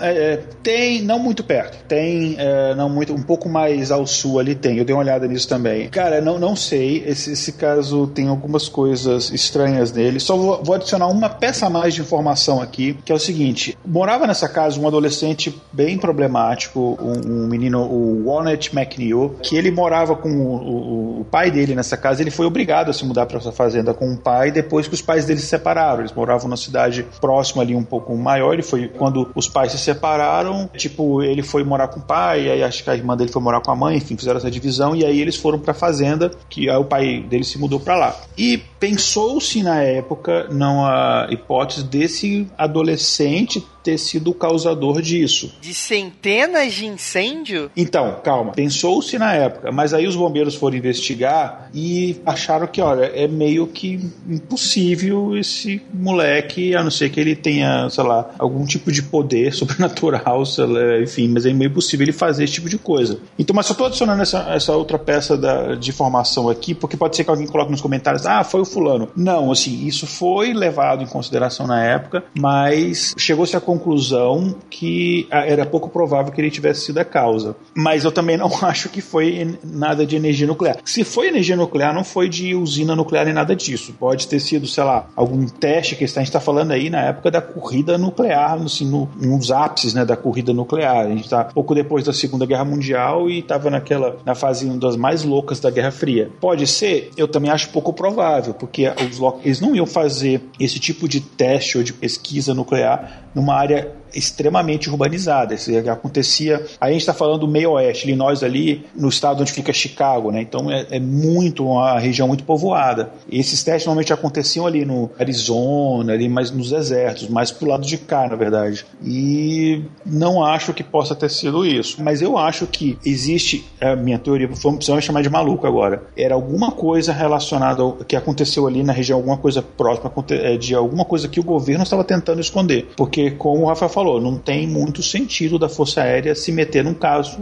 é, tem, não muito perto, tem é, não muito, um pouco mais ao sul ali tem, eu dei uma olhada nisso também. Cara, não, não sei, esse, esse caso tem algumas coisas estranhas nele, só vou, vou adicionar uma peça a mais de informação aqui, que é o seguinte, morava nessa casa um adolescente bem problemático, um, um menino, o Walnut McNeil, que ele morava com o, o, o, pai dele nessa casa, ele foi obrigado a se mudar para essa fazenda com o pai depois que os pais dele se separaram, eles moravam numa cidade próxima ali um pouco maior, ele foi quando os pais se separaram, tipo, ele foi morar com o pai, aí acho que a irmã dele foi morar com a mãe, enfim, fizeram essa divisão e aí eles foram para a fazenda, que aí o pai dele se mudou para lá. E pensou-se na época, não a hipótese desse adolescente ter sido o causador disso. De centenas de incêndio? Então, calma. Pensou-se na época, mas aí os bombeiros foram investigar e acharam que, olha, é meio que impossível esse moleque, a não ser que ele tenha, sei lá, algum tipo de poder sobrenatural, lá, enfim, mas é meio possível ele fazer esse tipo de coisa. Então, mas só estou adicionando essa, essa outra peça da, de informação aqui, porque pode ser que alguém coloque nos comentários, ah, foi o fulano. Não, assim, isso foi levado em consideração na época, mas chegou-se a conclusão que ah, era pouco provável que ele tivesse sido a causa. Mas eu também não acho que foi nada de energia nuclear. Se foi energia nuclear, não foi de usina nuclear nem nada disso. Pode ter sido, sei lá, algum teste que a gente está falando aí na época da corrida nuclear, assim, no, nos ápices né, da corrida nuclear. A gente está pouco depois da Segunda Guerra Mundial e estava naquela na fase uma das mais loucas da Guerra Fria. Pode ser, eu também acho pouco provável, porque os, eles não iam fazer esse tipo de teste ou de pesquisa nuclear numa área extremamente urbanizada. Isso acontecia. Aí a gente está falando do meio oeste, Illinois ali, no estado onde fica Chicago, né? Então é, é, muito uma região muito povoada. E esses testes normalmente aconteciam ali no Arizona, ali mais nos desertos, mais pro lado de cá, na verdade. E não acho que possa ter sido isso. Mas eu acho que existe, a minha teoria, vamos chamar de maluco agora, era alguma coisa relacionada ao que aconteceu ali na região, alguma coisa próxima é, de alguma coisa que o governo estava tentando esconder. Porque, como o Rafael falou, falou, não tem muito sentido da Força Aérea se meter num caso,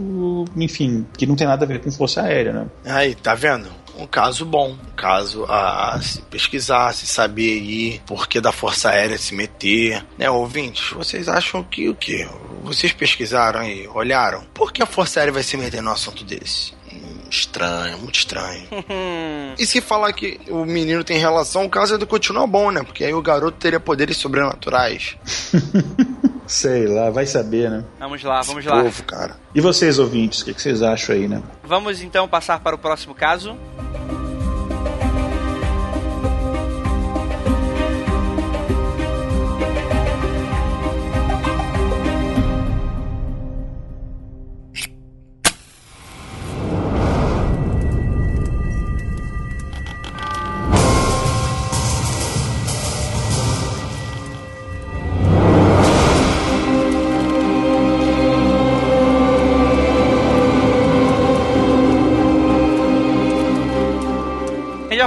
enfim, que não tem nada a ver com Força Aérea, né? Aí, tá vendo? um caso bom, um caso a, a se pesquisar, se saber aí por que da Força Aérea se meter. Né, ouvintes, vocês acham que o quê? Vocês pesquisaram aí, olharam? Por que a Força Aérea vai se meter no assunto desse? Hum, Estranho, muito estranho. e se falar que o menino tem relação, o caso ainda continua bom, né? Porque aí o garoto teria poderes sobrenaturais. Sei lá, vai saber, né? Vamos lá, vamos Esse lá. Povo, cara. E vocês, ouvintes, o que, que vocês acham aí, né? Vamos então passar para o próximo caso.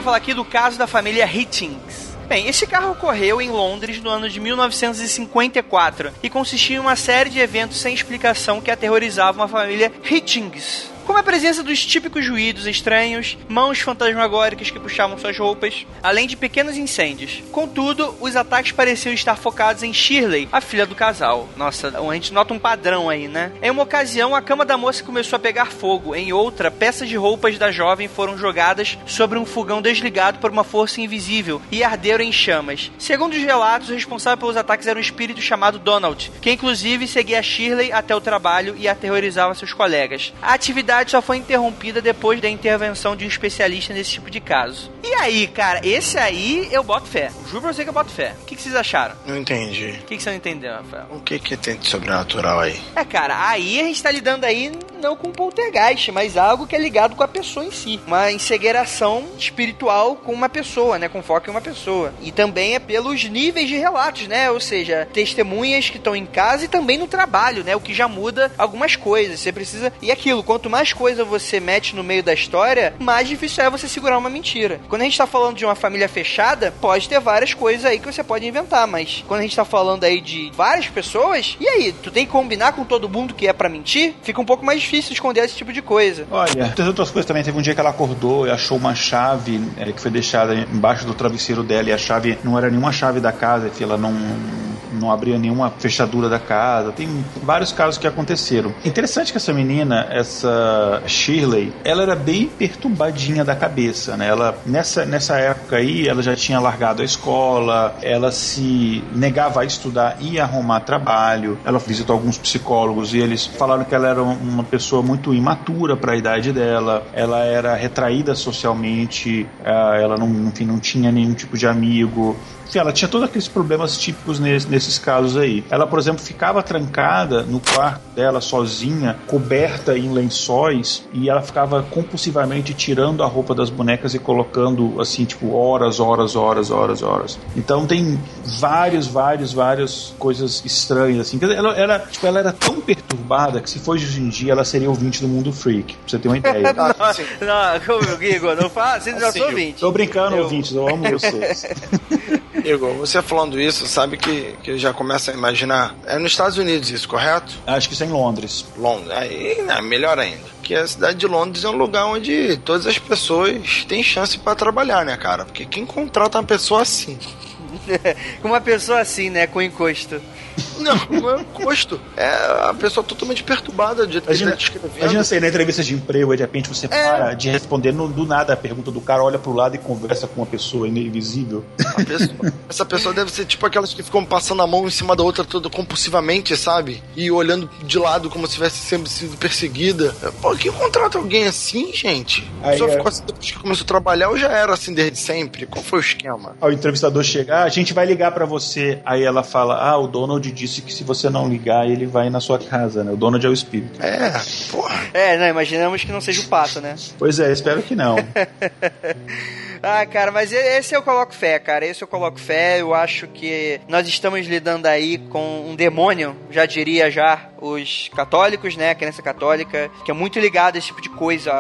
Falar aqui do caso da família Hittings. Bem, esse carro ocorreu em Londres no ano de 1954 e consistia em uma série de eventos sem explicação que aterrorizavam a família Hittings. Como a presença dos típicos ruídos estranhos, mãos fantasmagóricas que puxavam suas roupas, além de pequenos incêndios. Contudo, os ataques pareciam estar focados em Shirley, a filha do casal. Nossa, a gente nota um padrão aí, né? Em uma ocasião, a cama da moça começou a pegar fogo. Em outra, peças de roupas da jovem foram jogadas sobre um fogão desligado por uma força invisível e arderam em chamas. Segundo os relatos, o responsável pelos ataques era um espírito chamado Donald, que inclusive seguia Shirley até o trabalho e aterrorizava seus colegas. A atividade só foi interrompida depois da intervenção de um especialista nesse tipo de caso. E aí, cara, esse aí eu boto fé. Juro pra você que eu boto fé. O que, que vocês acharam? Não entendi. O que, que você não entendeu, Rafael? O que que tem de sobrenatural aí? É, cara, aí a gente tá lidando aí não com poltergeist, mas algo que é ligado com a pessoa em si. Uma encegueiração espiritual com uma pessoa, né? Com foco em uma pessoa. E também é pelos níveis de relatos, né? Ou seja, testemunhas que estão em casa e também no trabalho, né? O que já muda algumas coisas. Você precisa. E aquilo, quanto mais coisa você mete no meio da história, mais difícil é você segurar uma mentira. Quando a gente tá falando de uma família fechada, pode ter várias coisas aí que você pode inventar, mas quando a gente tá falando aí de várias pessoas, e aí? Tu tem que combinar com todo mundo que é pra mentir? Fica um pouco mais difícil esconder esse tipo de coisa. Olha, tem outras coisas também. Teve um dia que ela acordou e achou uma chave é, que foi deixada embaixo do travesseiro dela e a chave não era nenhuma chave da casa, que ela não, não abria nenhuma fechadura da casa. Tem vários casos que aconteceram. Interessante que essa menina, essa Shirley, ela era bem perturbadinha da cabeça, né? Ela, nessa, nessa época aí, ela já tinha largado a escola, ela se negava a estudar e arrumar trabalho. Ela visitou alguns psicólogos e eles falaram que ela era uma pessoa muito imatura para a idade dela. Ela era retraída socialmente, eh, ela não, enfim, não tinha nenhum tipo de amigo. Enfim, ela tinha todos aqueles problemas típicos nesse- nesses casos aí. Ela, por exemplo, ficava trancada no quarto dela sozinha, coberta em lençóis, e ela ficava compulsivamente tirando a roupa das bonecas e colocando assim, tipo, horas, horas, horas, horas, horas. Então tem vários, vários, várias coisas estranhas assim. Quer dizer, Ela, ela, tipo, ela era tão perturbada que se fosse hoje em dia ela seria ouvinte do mundo freak, pra você ter uma ideia. Ah, sim. Não, como, Igor, não fala, vocês já Assim, são eu- 20. Tô brincando, Eu- ouvintes, eu amo vocês. Igor, você falando isso, sabe que, que já começa a imaginar. É nos Estados Unidos isso, correto? Acho que isso é em Londres. Londres. Aí, né, melhor ainda. Que a cidade de Londres é um lugar onde todas as pessoas têm chance pra trabalhar, né, cara? Porque quem contrata uma pessoa assim? Uma pessoa assim, né, com encosto. Não, não é um custo. É a pessoa totalmente perturbada de Imagina, tá descrevendo. imagina você na entrevista de emprego e de repente você É. para de responder no- do nada a pergunta do cara, olha pro lado e conversa com uma pessoa invisível. Pessoa- essa pessoa deve ser tipo aquelas que ficam passando a mão em cima da outra toda compulsivamente, sabe? E olhando de lado como se tivesse sempre sido perseguida. Pô, quem contrata alguém assim, gente? A Aí, pessoa é. ficou assim depois que começou a trabalhar ou já era assim desde sempre? Qual foi o esquema? Aí o entrevistador chega, ah, a gente vai ligar pra você. Aí ela fala, ah, o Donald disse que se você não ligar, ele vai na sua casa, né? O Donald é o espírito. É, porra. É, não, imaginamos que não seja o pato, né? Pois é, espero que não. Ah, cara, mas esse eu coloco fé, cara. Esse eu coloco fé. Eu acho que nós estamos lidando aí com um demônio, já diria já os católicos, né? A crença católica, que é muito ligado a esse tipo de coisa,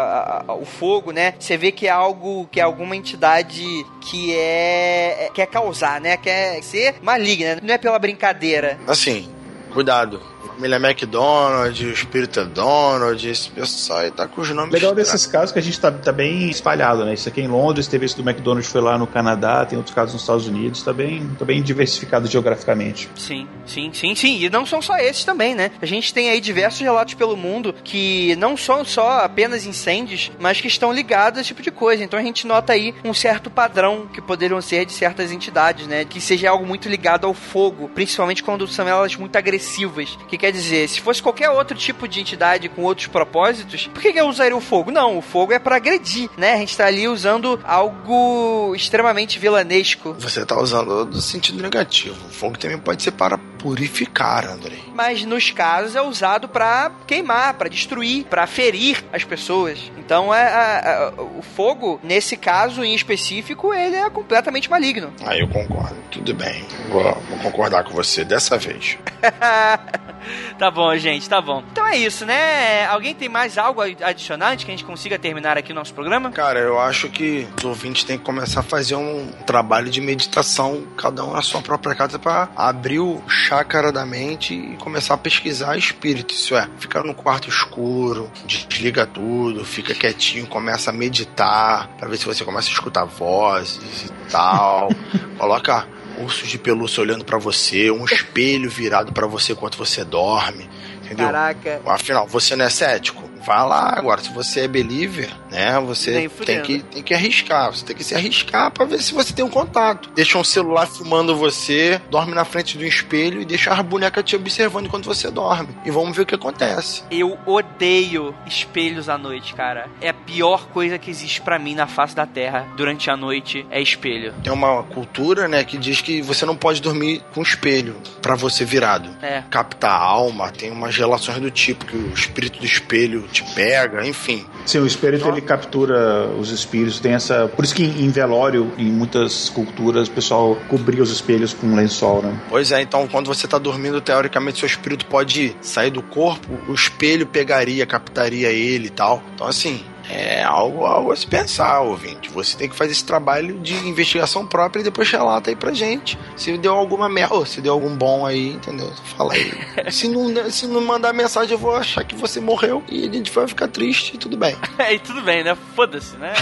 ao fogo, né? Você vê que é algo, que é alguma entidade que é. quer causar, né? Quer ser maligna. Não é pela brincadeira. Assim, cuidado. Família McDonald, o espírito Donald, esse pessoal aí tá com os nomes. Legal desses casos que a gente tá, tá bem espalhado, né? Isso aqui em Londres, teve esse do McDonald's, foi lá no Canadá, tem outros casos nos Estados Unidos, tá bem, tá bem diversificado geograficamente. Sim, sim, sim, sim. E não são só esses também, né? A gente tem aí diversos relatos pelo mundo que não são só apenas incêndios, mas que estão ligados a esse tipo de coisa. Então a gente nota aí um certo padrão que poderiam ser de certas entidades, né? Que seja algo muito ligado ao fogo, principalmente quando são elas muito agressivas. Que quer dizer, se fosse qualquer outro tipo de entidade com outros propósitos, por que, que eu usaria o fogo? Não, o fogo é para agredir, né? A gente tá ali usando algo extremamente vilanesco. Você tá usando do sentido negativo. O fogo também pode ser para purificar, Andrei. Mas nos casos é usado para queimar, para destruir, para ferir as pessoas. Então é, é, é, o fogo, nesse caso em específico, ele é completamente maligno. Aí eu concordo. Tudo bem. Vou, vou concordar com você dessa vez. tá bom, gente, tá bom. Então é isso, né? Alguém tem mais algo adicionante que a gente consiga terminar aqui o nosso programa? Cara, eu acho que os ouvintes têm que começar a fazer um trabalho de meditação, cada um na sua própria casa, para abrir o chácara da mente e começar a pesquisar espírito. Isso é, fica no quarto escuro, desliga tudo, fica quietinho, começa a meditar, para ver se você começa a escutar vozes e tal. Coloca ursos de pelúcia olhando para você, um espelho virado para você enquanto você dorme, entendeu? Caraca. Afinal, você não é cético? Vá lá agora. Se você é believer, né? Você tem que, tem que arriscar. Você tem que se arriscar para ver se você tem um contato. Deixa um celular filmando você, dorme na frente do espelho e deixa a boneca te observando enquanto você dorme. E vamos ver o que acontece. Eu odeio espelhos à noite, cara. É a pior coisa que existe para mim na face da Terra durante a noite é espelho. Tem uma cultura, né, que diz que você não pode dormir com espelho para você virado. É. Capta a alma, tem umas relações do tipo que o espírito do espelho te pega, enfim. Sim, o espírito ele captura os espíritos, tem essa. Por isso que em velório, em muitas culturas, o pessoal cobria os espelhos com um lençol, né? Pois é, então quando você tá dormindo, teoricamente seu espírito pode sair do corpo, o espelho pegaria, captaria ele e tal. Então assim, é algo, algo a se pensar, ouvinte. Você tem que fazer esse trabalho de investigação própria e depois relata aí pra gente. Se deu alguma merda, se deu algum bom aí, entendeu? Fala aí. se, não, se não mandar mensagem, eu vou achar que você morreu e a gente vai ficar triste e tudo bem. e tudo bem, né? Foda-se, né?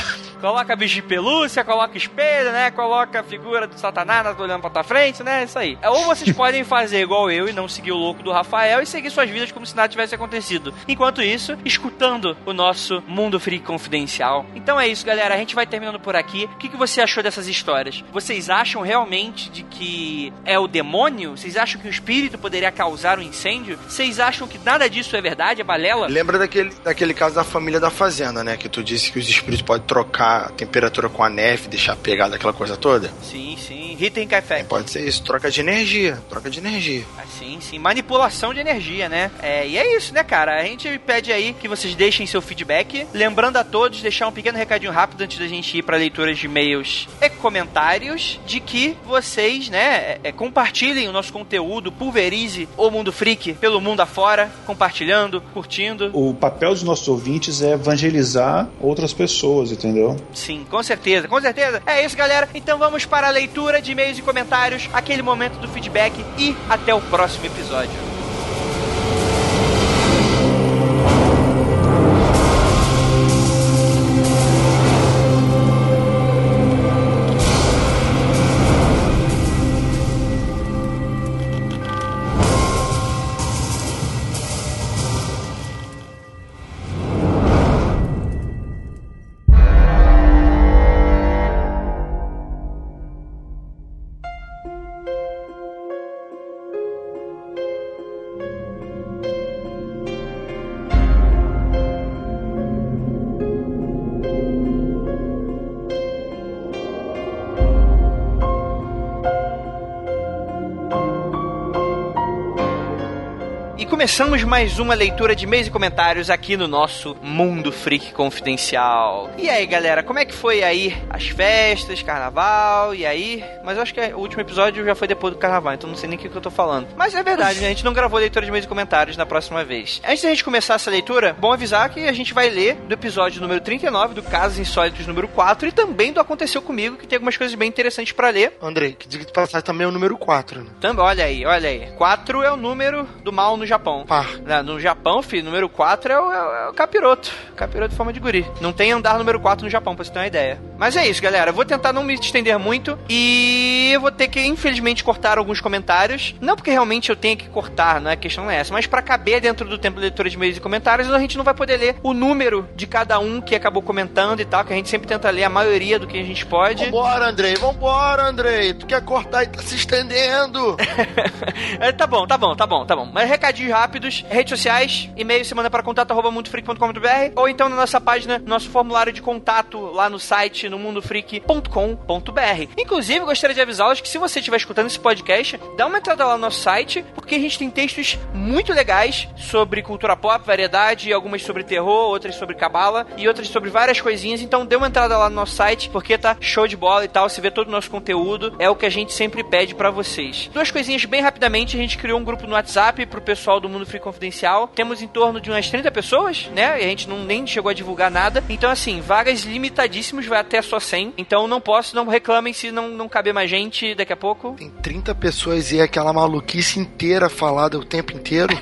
Coloca bicho de pelúcia, coloca espelho, né? Coloca a figura do Satanás olhando pra tua frente, né? Isso aí. Ou vocês podem fazer igual eu e não seguir o louco do Rafael e seguir suas vidas como se nada tivesse acontecido. Enquanto isso, escutando o nosso Mundo Free Confidencial. Então é isso, galera. A gente vai terminando por aqui. O que, que você achou dessas histórias? Vocês acham realmente de que é o demônio? Vocês acham que o espírito poderia causar um incêndio? Vocês acham que nada disso é verdade? É balela? Lembra daquele, daquele caso da família da fazenda, né? Que tu disse que os espíritos podem trocar a temperatura com a neve, deixar pegada aquela coisa toda? Sim, sim. Rita em café. Pode ser isso, troca de energia, troca de energia. Ah, sim, sim. Manipulação de energia, né? É, e é isso, né, cara? A gente pede aí que vocês deixem seu feedback. Lembrando a todos, deixar um pequeno recadinho rápido antes da gente ir para leituras de e-mails e comentários, de que vocês, né, é, compartilhem o nosso conteúdo, pulverize o Mundo Freak pelo mundo afora, compartilhando, curtindo. O papel dos nossos ouvintes é evangelizar outras pessoas, entendeu? Sim, com certeza, com certeza. É isso, galera. Então vamos para a leitura de e-mails e comentários, aquele momento do feedback e até o próximo episódio. Começamos mais uma leitura de e-mails e comentários aqui no nosso Mundo Freak Confidencial. E aí, galera, como é que foi aí as festas, carnaval, e aí? Mas eu acho que o último episódio já foi depois do carnaval, então não sei nem o que, que eu tô falando. Mas é verdade, né? a gente não gravou leitura de e-mails e comentários na próxima vez. Antes da gente começar essa leitura, bom avisar que a gente vai ler do episódio número 39, do Casos Insólitos número 4, e também do Aconteceu Comigo, que tem algumas coisas bem interessantes para ler. Andrei, que diga de passagem também é o número 4, né? Também, olha aí, olha aí. 4 é o número do mal no Japão Japão. Na- No Japão, filho, número 4 é o, é o capiroto. Capiroto em forma de guri. Não tem andar número 4 no Japão, pra você ter uma ideia. Mas é isso, galera. Eu vou tentar não me estender muito e eu vou ter que, infelizmente, cortar alguns comentários. Não porque realmente eu tenha que cortar, não é a questão não é essa, mas pra caber dentro do tempo de leitura de e-mails e comentários, a gente não vai poder ler o número de cada um que acabou comentando e tal, que a gente sempre tenta ler a maioria do que a gente pode. Vambora, Andrei, vambora, Andrei. Tu quer cortar e tá se estendendo. É, tá bom, tá bom, tá bom, tá bom. Mas recadinhos rápidos, redes sociais, e-mail manda para contato arroba mundofreak.com.br ou então na nossa página, nosso formulário de contato lá no site, no mundofreak.com.br. Inclusive, gostaria de avisá-los que se você estiver escutando esse podcast, dá uma entrada lá no nosso site, porque a gente tem textos muito legais sobre cultura pop, variedade, algumas sobre terror, outras sobre cabala e outras sobre várias coisinhas. Então dê uma entrada lá no nosso site, porque tá show de bola e tal, você vê todo o nosso conteúdo, é o que a gente sempre pede pra vocês. Duas coisinhas bem rapidamente, a gente criou um grupo no WhatsApp pro pessoal do Mundo Free Confidencial. Temos em torno de umas 30 pessoas, né? E a gente não nem chegou a divulgar nada. Então, assim, vagas limitadíssimas, vai até só 100. Então não posso, não reclamem se não, não caber mais gente daqui a pouco. Tem 30 pessoas e é aquela maluquice inteira falada o tempo inteiro.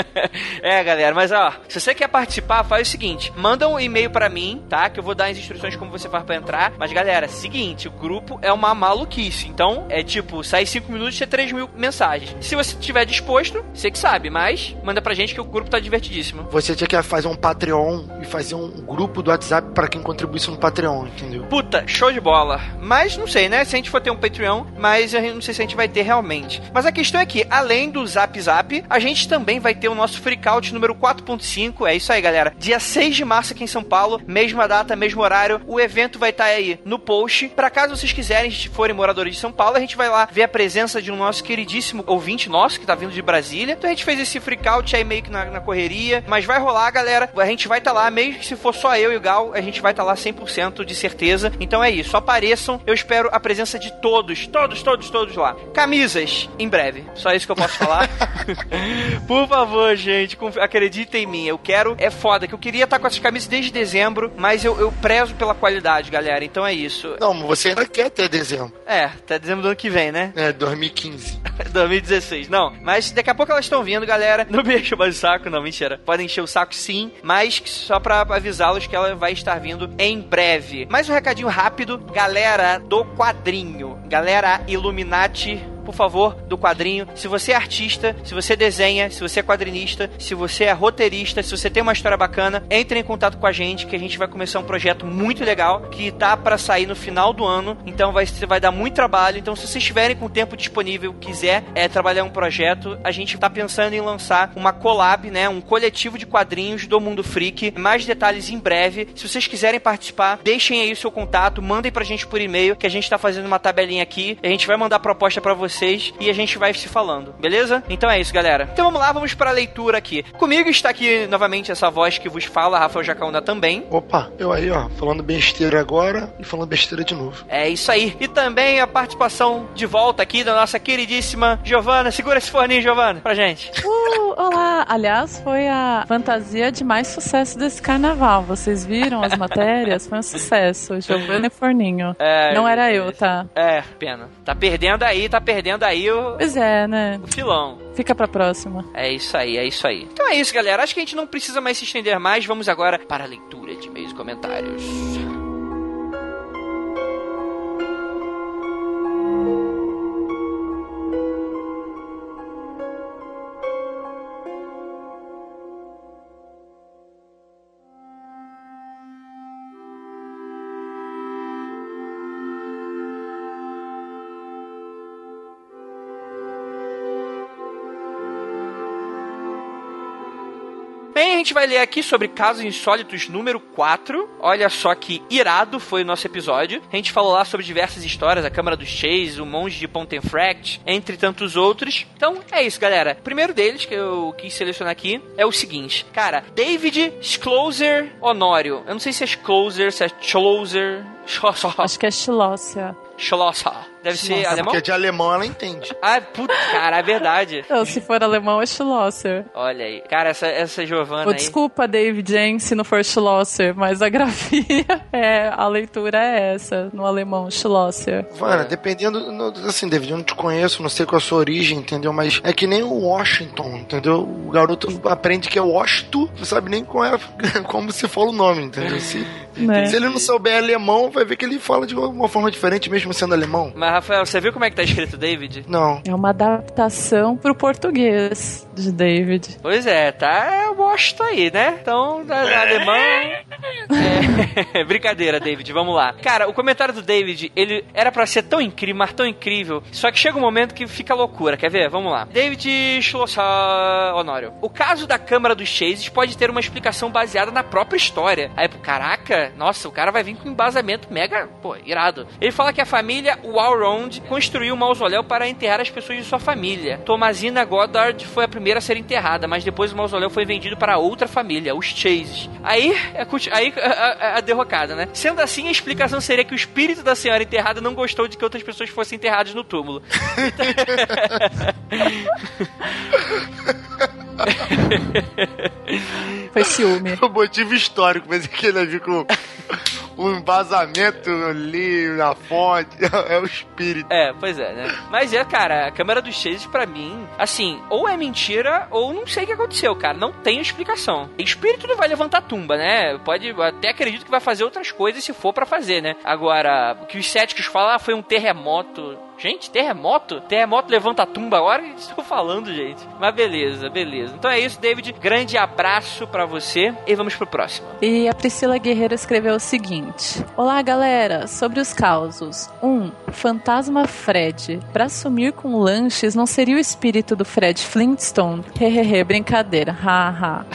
é, galera, mas ó, se você quer participar, faz o seguinte: manda um e-mail pra mim, tá? Que eu vou dar as instruções como você faz pra entrar. Mas, galera, seguinte, o grupo é uma maluquice. Então, é tipo, sai 5 minutos e é 3 mil mensagens. Se você estiver disposto, você que sabe, mas manda pra gente que o grupo tá divertidíssimo. Você tinha que fazer um Patreon e fazer um grupo do WhatsApp pra quem contribuísse no Patreon, entendeu? Puta, show de bola. Mas não sei, né? Se a gente for ter um Patreon, mas eu não sei se a gente vai ter realmente. Mas a questão é que, além do Zap Zap, a gente também vai ter o nosso Freakout número 4.5. É isso aí, galera. Dia 6 de março aqui em São Paulo, mesma data, mesmo horário. O evento vai estar aí no post. Pra caso vocês quiserem, se forem moradores de São Paulo, a gente vai lá ver a presença de um nosso queridíssimo ouvinte nosso, que tá vindo de Brasília. Então a gente fez esse Freakout aí meio que na, na correria. Mas vai rolar, galera. A gente vai estar lá, mesmo que se for só eu e o Gal, a gente vai estar lá 100% de certeza. Então é isso, apareçam. Eu espero a presença de todos, todos, todos, todos lá. Camisas, em breve. Só isso que eu posso falar. Por favor, gente, acreditem em mim. Eu quero. É foda, que eu queria estar com essas camisas desde dezembro, mas eu, eu prezo pela qualidade, galera. Então é isso. Não, mas você ainda quer ter dezembro. É, tá dezembro do ano que vem, né? É, 2015. 2016. Não, mas daqui a pouco elas estão vindo, galera. Não me enche mais o saco, não, mentira. Podem encher o saco sim, mas só pra avisá-los que ela vai estar vindo em breve. Mais um recadinho rápido, galera do quadrinho. Galera Illuminati por favor, do quadrinho. Se você é artista, se você desenha, se você é quadrinista, se você é roteirista, se você tem uma história bacana, entre em contato com a gente que a gente vai começar um projeto muito legal que tá para sair no final do ano. Então vai, vai dar muito trabalho. Então se vocês estiverem com tempo disponível, quiser é, trabalhar um projeto, a gente tá pensando em lançar uma collab, né, um coletivo de quadrinhos do Mundo Freak. Mais detalhes em breve. Se vocês quiserem participar, deixem aí o seu contato, mandem pra gente por e-mail que a gente tá fazendo uma tabelinha aqui. A gente vai mandar proposta para vocês e a gente vai se falando, beleza? Então é isso, galera. Então vamos lá, vamos para a leitura aqui. Comigo está aqui novamente essa voz que vos fala, Rafael Jacaúna também. Opa, eu aí, ó, falando besteira agora e falando besteira de novo. É isso aí. E também a participação de volta aqui da nossa queridíssima Giovana. Segura esse forninho, Giovana, pra gente. Uh, olá! Aliás, foi a fantasia de mais sucesso desse carnaval. Vocês viram as matérias? Foi um sucesso. Giovanna e Forninho. É, Não era eu, tá? É, pena. Tá perdendo aí, tá perdendo aí o, Pois é, né? o filão. Fica pra próxima. É isso aí, é isso aí. Então é isso, galera. Acho que a gente não precisa mais se estender mais. Vamos agora para a leitura de e-mails e comentários. Gente vai ler aqui sobre casos insólitos número 4. Olha só que irado foi o nosso episódio. A gente falou lá sobre diversas histórias, a Câmara dos Chase, o Monge de Pontefract, entre tantos outros. Então, é isso, galera. O primeiro deles que eu quis selecionar aqui é o seguinte. Cara, David Schlosser Honório. Eu não sei se é Schlosser, se é Schlosser... Acho que é Xilócia. Schlosser. Deve ser Nossa, alemão? Porque de alemão ela entende. Ah, puta, cara, é verdade. Então, se for alemão, é Schlosser. Olha aí. Cara, essa, essa Giovanna Oh, aí. desculpa, David, hein, se não for Schlosser, mas a grafia é, a leitura é essa, no alemão, Schlosser. Vana, É. dependendo, no- assim, David, eu não te conheço, não sei qual a sua origem, entendeu? Mas é que nem o Washington, entendeu? O garoto aprende que é Washington, não sabe nem qual é, como se fala o nome, entendeu? Se, Né? se ele não souber alemão, vai ver que ele fala de uma forma diferente, mesmo sendo alemão. Mas, Rafael, você viu como é que tá escrito David? Não. É uma adaptação pro português de David. Pois é, tá eu gosto aí, né? Então, da, da alemão. É... Brincadeira, David, vamos lá. Cara, o comentário do David, ele era pra ser tão incrível, mas tão incrível. Só que chega um momento que fica loucura, quer ver? Vamos lá. David Schlosser Honório. O caso da Câmara dos Chases pode ter uma explicação baseada na própria história. Aí, pô, caraca, nossa, o cara vai vir com um embasamento mega, pô, irado. Ele fala que a família Construiu um mausoléu para enterrar as pessoas de sua família. Tomazina Goddard foi a primeira a ser enterrada, mas depois o mausoléu foi vendido para outra família, os Chases. Aí, é aí a, a- a derrocada, né? Sendo assim, a explicação seria que o espírito da senhora enterrada não gostou de que outras pessoas fossem enterradas no túmulo. Foi ciúme. O motivo histórico, mas é que ele vir com o embasamento ali na fonte, é o espírito. É, pois é, né? Mas é, cara, a câmera dos Chases, pra mim, assim, ou é mentira, ou não sei o que aconteceu, cara. Não tem explicação. Espírito não vai levantar tumba, né? Pode, até acredito que vai fazer outras coisas se for pra fazer, né? Agora, o que os céticos falam ah, foi um terremoto. Gente, terremoto? Terremoto levanta a tumba agora? Estou falando, gente? Mas beleza, beleza. Então é isso, David. Grande abraço pra você e vamos pro próximo. E a Priscila Guerreiro escreveu o seguinte: Olá, galera. Sobre os causos. 1. Um, fantasma Fred. Pra sumir com lanches não seria o espírito do Fred Flintstone? Hehehe, brincadeira. Haha.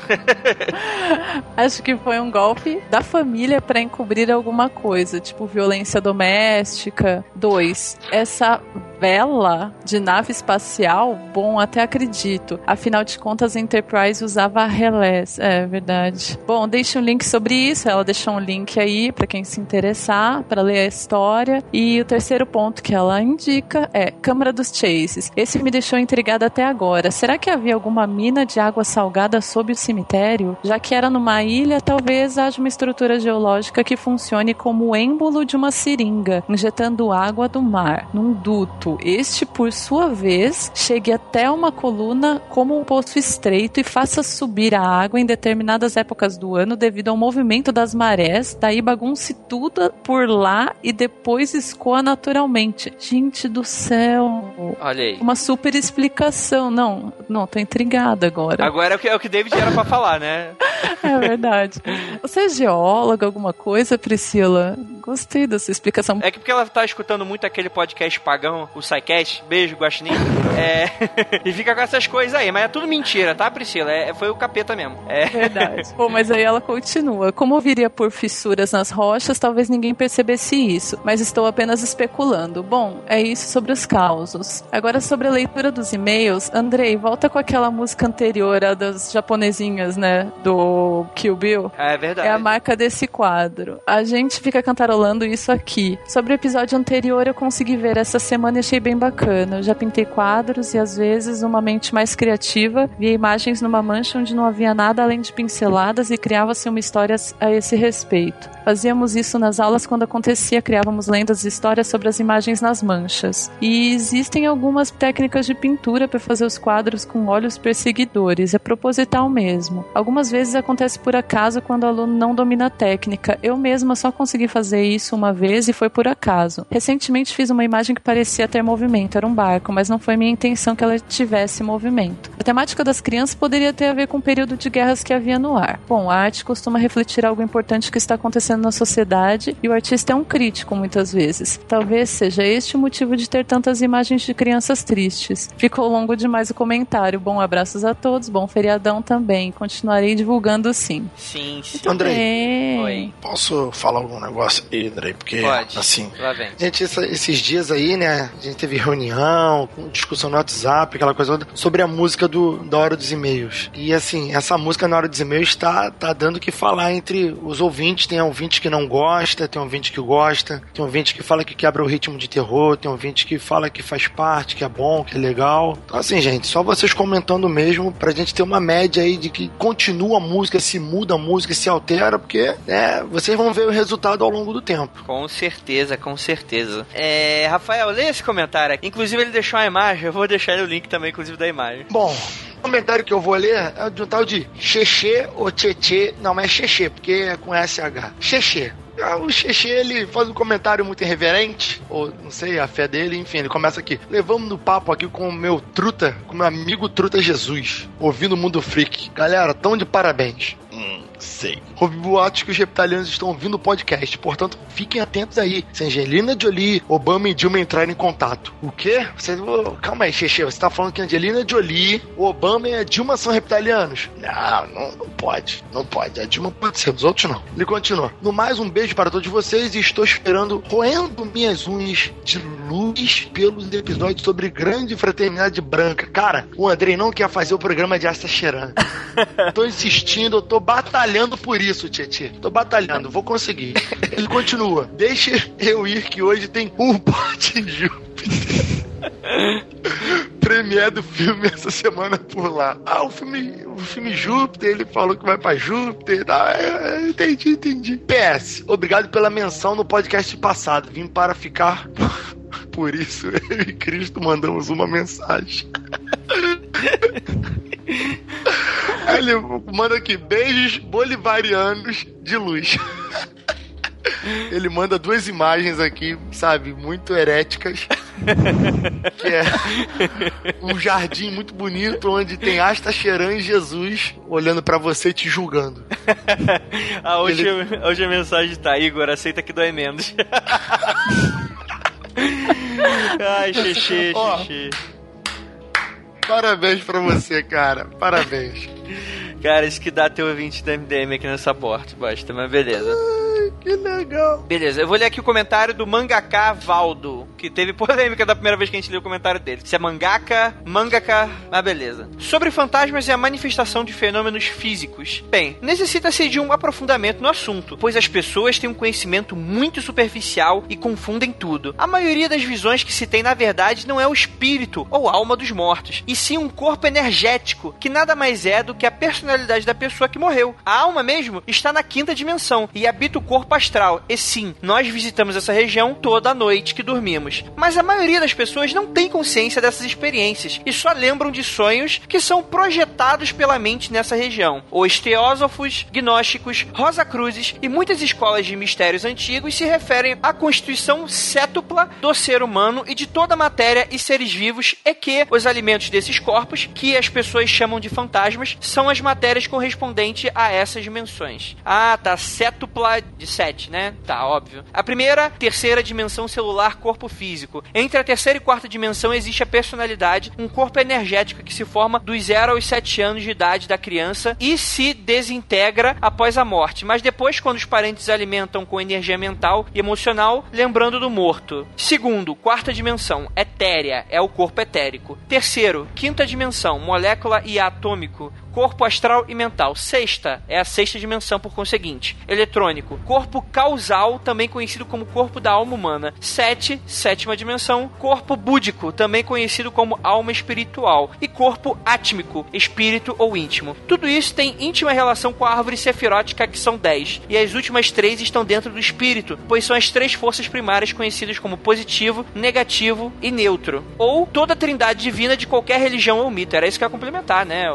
Acho que foi um golpe da família pra encobrir alguma coisa, tipo violência doméstica. 2. Essa vela de nave espacial, bom, até acredito. Afinal de contas, a Enterprise usava relés. É verdade. Bom, deixe um link sobre isso. Ela deixou um link aí para quem se interessar, para ler a história. E o terceiro ponto que ela indica é Câmara dos Chases. Esse me deixou intrigada até agora. Será que havia alguma mina de água salgada sob o cemitério? Já que era numa ilha, talvez haja uma estrutura geológica que funcione como o êmbolo de uma seringa, injetando água do mar num duto. Este, por sua vez, chegue até uma coluna como um poço estreito e faça subir a água em determinadas épocas do ano devido ao movimento das marés, daí bagunce tudo por lá e depois escoa naturalmente. Gente do céu! Olha aí. Uma super explicação. Não, não, tô intrigada agora. Agora é o que, é o que David era pra falar, né? É verdade. Você é geóloga, alguma coisa, Priscila? Gostei dessa explicação. É que porque ela tá escutando muito aquele podcast pagão, o SciCast, beijo, Guaxinim, é... e fica com essas coisas aí, mas é tudo mentira, tá, Priscila? É, foi o capeta mesmo. É... Verdade. Pô, mas aí ela continua. Como viria por fissuras nas rochas, talvez ninguém percebesse isso, mas estou apenas especulando. Bom, é isso sobre os causos. Agora sobre a leitura dos e-mails, Andrei, volta com aquela música anterior, a das japonesinhas, né, do Kill Bill. É verdade. É a marca desse quadro. A gente fica cantarolando isso aqui. Sobre o episódio anterior, eu consegui ver essa semana e achei bem bacana. Eu já pintei quadros e às vezes uma mente mais criativa via imagens numa mancha onde não havia nada além de pinceladas e criava-se uma história a esse respeito. Fazíamos isso nas aulas quando acontecia, criávamos lendas e histórias sobre as imagens nas manchas. E existem algumas técnicas de pintura para fazer os quadros com olhos perseguidores, é proposital mesmo. Algumas vezes acontece por acaso quando o aluno não domina a técnica. Eu mesma só consegui fazer isso uma vez e foi por acaso. Recentemente fiz uma imagem que parecia ter movimento, era um barco, mas não foi minha intenção que ela tivesse movimento. A temática das crianças poderia ter a ver com o período de guerras que havia no ar. Bom, a arte costuma refletir algo importante que está acontecendo na sociedade e o artista é um crítico muitas vezes. Talvez seja este o motivo de ter tantas imagens de crianças tristes. Ficou longo demais o comentário. Bom abraços a todos, bom feriadão também. Continuarei divulgando sim. Sim, sim. Andrei. Bem. Oi. Posso falar algum negócio? ir, Andrei, porque, Pode. assim... Lá vem. Gente, esses dias aí, né, a gente teve reunião, discussão no WhatsApp, aquela coisa toda, sobre a música do, da Hora dos E-mails. E, assim, essa música na Hora dos E-mails tá, tá dando o que falar entre os ouvintes. Tem ouvinte que não gosta, tem ouvinte que gosta, tem ouvinte que fala que quebra o ritmo de terror, tem ouvinte que fala que faz parte, que é bom, que é legal. Então, assim, gente, só vocês comentando mesmo pra gente ter uma média aí de que continua a música, se muda a música, se altera, porque, né, vocês vão ver o resultado ao longo do tempo. Com certeza, com certeza. É, Rafael, lê esse comentário aqui. Inclusive, ele deixou uma imagem. Eu vou deixar o link também, inclusive, da imagem. Bom, o comentário que eu vou ler é de um tal de Xexê ou Tchê. Não, mas é Xexê, porque é com SH. Xexê. Ah, O Xexê, ele faz um comentário muito irreverente, ou não sei, a fé dele, enfim, ele começa aqui. Levamos no papo aqui com o meu truta, com o meu amigo Truta Jesus, ouvindo o Mundo Freak. Galera, tão de parabéns. Hum, sei. Houve boatos que os reptilianos estão ouvindo o podcast, portanto, fiquem atentos aí. Se Angelina Jolie, Obama e Dilma entrarem em contato. O quê? Você, ô, calma aí, Xexê, você tá falando que Angelina Jolie, Obama e a Dilma são reptilianos? Não, não, não pode. Não pode. A Dilma pode ser, os outros não. Ele continua. No mais, um beijo para todos vocês e estou esperando, roendo minhas unhas de luz pelos episódios sobre grande fraternidade branca. Cara, o Andrei não quer fazer o programa de Asta Cheran. tô insistindo, eu tô batalhando por isso, Tietê. Tô batalhando, vou conseguir. Ele continua. Deixa eu ir que hoje tem um pote em Júpiter. Premiere do filme essa semana por lá. Ah, o filme, o filme Júpiter, ele falou que vai pra Júpiter. Ah, entendi, entendi. PS, obrigado pela menção no podcast passado. Vim para ficar. Por isso, eu e Cristo mandamos uma mensagem. Ele manda aqui, beijos bolivarianos de luz. Ele manda duas imagens aqui, sabe, muito heréticas. Que é um jardim muito bonito onde tem Asta Cheran e Jesus olhando pra você e te julgando. Ah, hoje, hoje a mensagem tá, Igor, aceita que dói menos. Ai, xixi, xixi. Parabéns pra você, cara. Parabéns. Cara, isso que dá ter ouvinte da MDM aqui nessa porta, basta, mas beleza. Ai, que legal. Beleza, eu vou ler aqui o comentário do Mangaka Valdo, que teve polêmica da primeira vez que a gente leu o comentário dele. Se é mangaka, mangaka, mas beleza. Sobre fantasmas e a manifestação de fenômenos físicos. Bem, necessita-se de um aprofundamento no assunto, pois as pessoas têm um conhecimento muito superficial e confundem tudo. A maioria das visões que se tem, na verdade, não é o espírito ou alma dos mortos, e sim um corpo energético, que nada mais é do que a personalidade da pessoa que morreu. A alma mesmo está na quinta dimensão e habita o corpo astral. E sim, nós visitamos essa região toda noite que dormimos. Mas a maioria das pessoas não tem consciência dessas experiências e só lembram de sonhos que são projetados pela mente nessa região. Os teósofos, gnósticos, rosacruzes e muitas escolas de mistérios antigos se referem à constituição cétupla do ser humano e de toda matéria e seres vivos e que os alimentos desses corpos, que as pessoas chamam de fantasmas, são as matérias correspondentes a essas dimensões. Ah, tá, cétupla de sete, né? Tá, óbvio. A primeira, terceira dimensão celular, corpo físico. Entre a terceira e quarta dimensão existe a personalidade, um corpo energético que se forma dos 0 aos 7 anos de idade da criança e se desintegra após a morte, mas depois quando os parentes alimentam com energia mental e emocional, lembrando do morto. Segundo, quarta dimensão, etérea, é o corpo etérico. Terceiro, quinta dimensão, molécula e atômico, corpo astral e mental. Sexta é a sexta dimensão, por conseguinte. Eletrônico, corpo causal, também conhecido como corpo da alma humana. Sete, sétima dimensão, corpo búdico, também conhecido como alma espiritual. E corpo átmico, espírito ou íntimo. Tudo isso tem íntima relação com a árvore sefirótica, que são dez. E as últimas três estão dentro do espírito, pois são as três forças primárias conhecidas como positivo, negativo e neutro. Ou toda a trindade divina de qualquer religião ou mito. Era isso que ia complementar, né?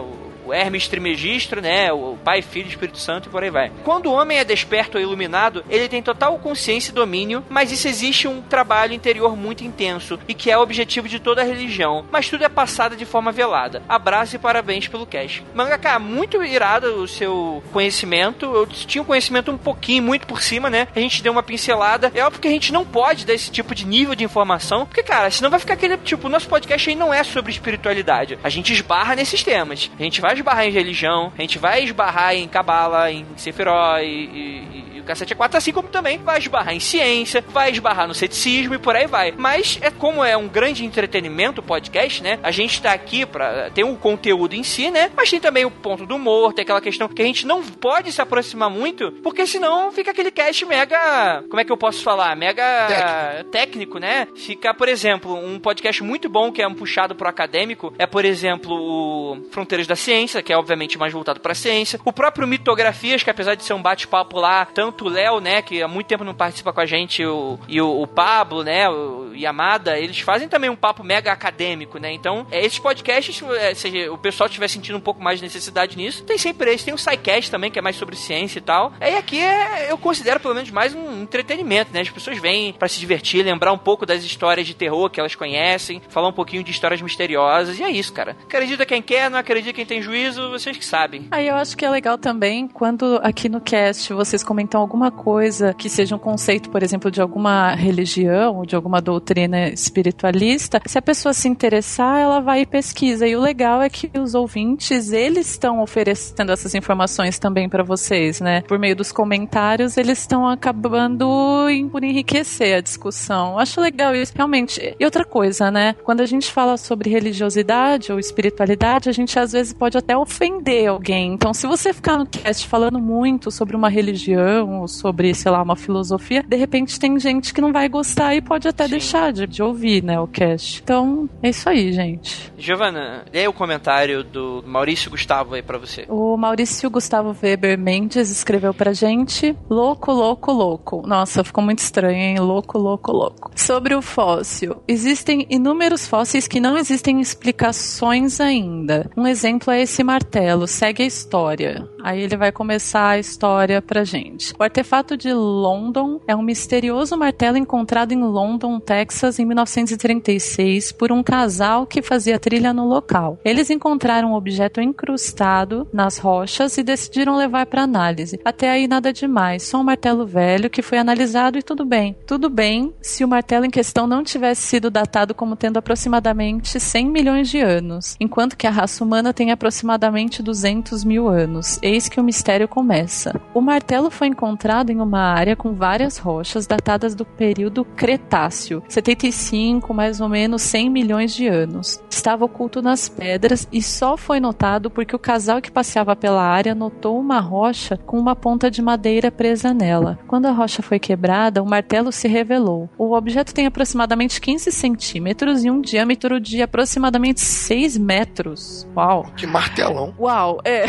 O Hermes Trimegistro, né? O Pai, Filho, Espírito Santo e por aí vai. Quando o homem é desperto ou iluminado, ele tem total consciência e domínio, mas isso existe um trabalho interior muito intenso e que é o objetivo de toda religião. Mas tudo é passado de forma velada. Abraço e parabéns pelo cast. Mangaka, muito irado o seu conhecimento. Eu tinha um conhecimento um pouquinho, muito por cima, né? A gente deu uma pincelada. É óbvio que a gente não pode dar esse tipo de nível de informação, porque, cara, senão vai ficar aquele tipo, nosso podcast aí não é sobre espiritualidade. A gente esbarra nesses temas. A gente vai vai esbarrar em religião, a gente vai esbarrar em cabala, em Sephiroth e, e, e o cacete é 4, assim como também vai esbarrar em ciência, vai esbarrar no ceticismo e por aí vai. Mas é como é um grande entretenimento o podcast, né? A gente tá aqui pra ter um conteúdo em si, né? Mas tem também o ponto do humor, tem aquela questão que a gente não pode se aproximar muito, porque senão fica aquele cast mega. Como é que eu posso falar? Mega técnico, técnico né? Fica, por exemplo, um podcast muito bom que é um puxado pro acadêmico é, por exemplo, o Fronteiras da Ciência, que é obviamente mais voltado pra ciência. O próprio Mitografias, que apesar de ser um bate-papo lá, tanto o Léo, né, que há muito tempo não participa com a gente, o, e o, o Pablo, né, o Yamada, eles fazem também um papo mega acadêmico, né? Então, é, esses podcasts, é, se o pessoal estiver sentindo um pouco mais de necessidade nisso, tem sempre esse. Tem o SciCast também, que é mais sobre ciência e tal. E aqui é, eu considero pelo menos mais um entretenimento, né? As pessoas vêm para se divertir, lembrar um pouco das histórias de terror que elas conhecem, falar um pouquinho de histórias misteriosas, e é isso, cara. Acredita quem quer, não acredita quem tem juízo, vocês que sabem. Aí eu acho que é legal também quando aqui no cast vocês comentam alguma coisa que seja um conceito, por exemplo, de alguma religião ou de alguma doutrina espiritualista. Se a pessoa se interessar, ela vai e pesquisa. E o legal é que os ouvintes, eles estão oferecendo essas informações também para vocês, né? Por meio dos comentários, eles estão acabando por enriquecer a discussão. Acho legal isso, realmente. E outra coisa, né? Quando a gente fala sobre religiosidade ou espiritualidade, a gente às vezes pode até ofender alguém. Então, se você ficar no cast falando muito sobre uma religião ou sobre, sei lá, uma filosofia, de repente tem gente que não vai gostar e pode até Sim. deixar de, de ouvir, né, o cast. Então, é isso aí, gente. Giovana, lê o comentário do Maurício Gustavo aí pra você. O Maurício Gustavo Weber Mendes escreveu pra gente: Louco, louco, louco. Nossa, ficou muito estranho, hein? Louco, louco, louco. Sobre o fóssil. Existem inúmeros fósseis que não existem explicações ainda. Um exemplo é esse martelo. Segue a história. Aí ele vai começar a história pra gente. O artefato de London é um misterioso martelo encontrado em London, Texas, em 1936, por um casal que fazia trilha no local. Eles encontraram um objeto incrustado nas rochas e decidiram levar para análise. Até aí nada demais, só um martelo velho que foi analisado e tudo bem. Tudo bem se o martelo em questão não tivesse sido datado como tendo aproximadamente 100 milhões de anos, enquanto que a raça humana tem aproximadamente 200 mil anos. Eis que o mistério começa. O martelo foi encontrado em uma área com várias rochas datadas do período Cretáceo, 75 mais ou menos 100 milhões de anos. Estava oculto nas pedras e só foi notado porque o casal que passeava pela área notou uma rocha com uma ponta de madeira presa nela. Quando a rocha foi quebrada, o martelo se revelou. O objeto tem aproximadamente 15 centímetros e um diâmetro de aproximadamente 6 metros. Uau! Que martelão! Uau! É.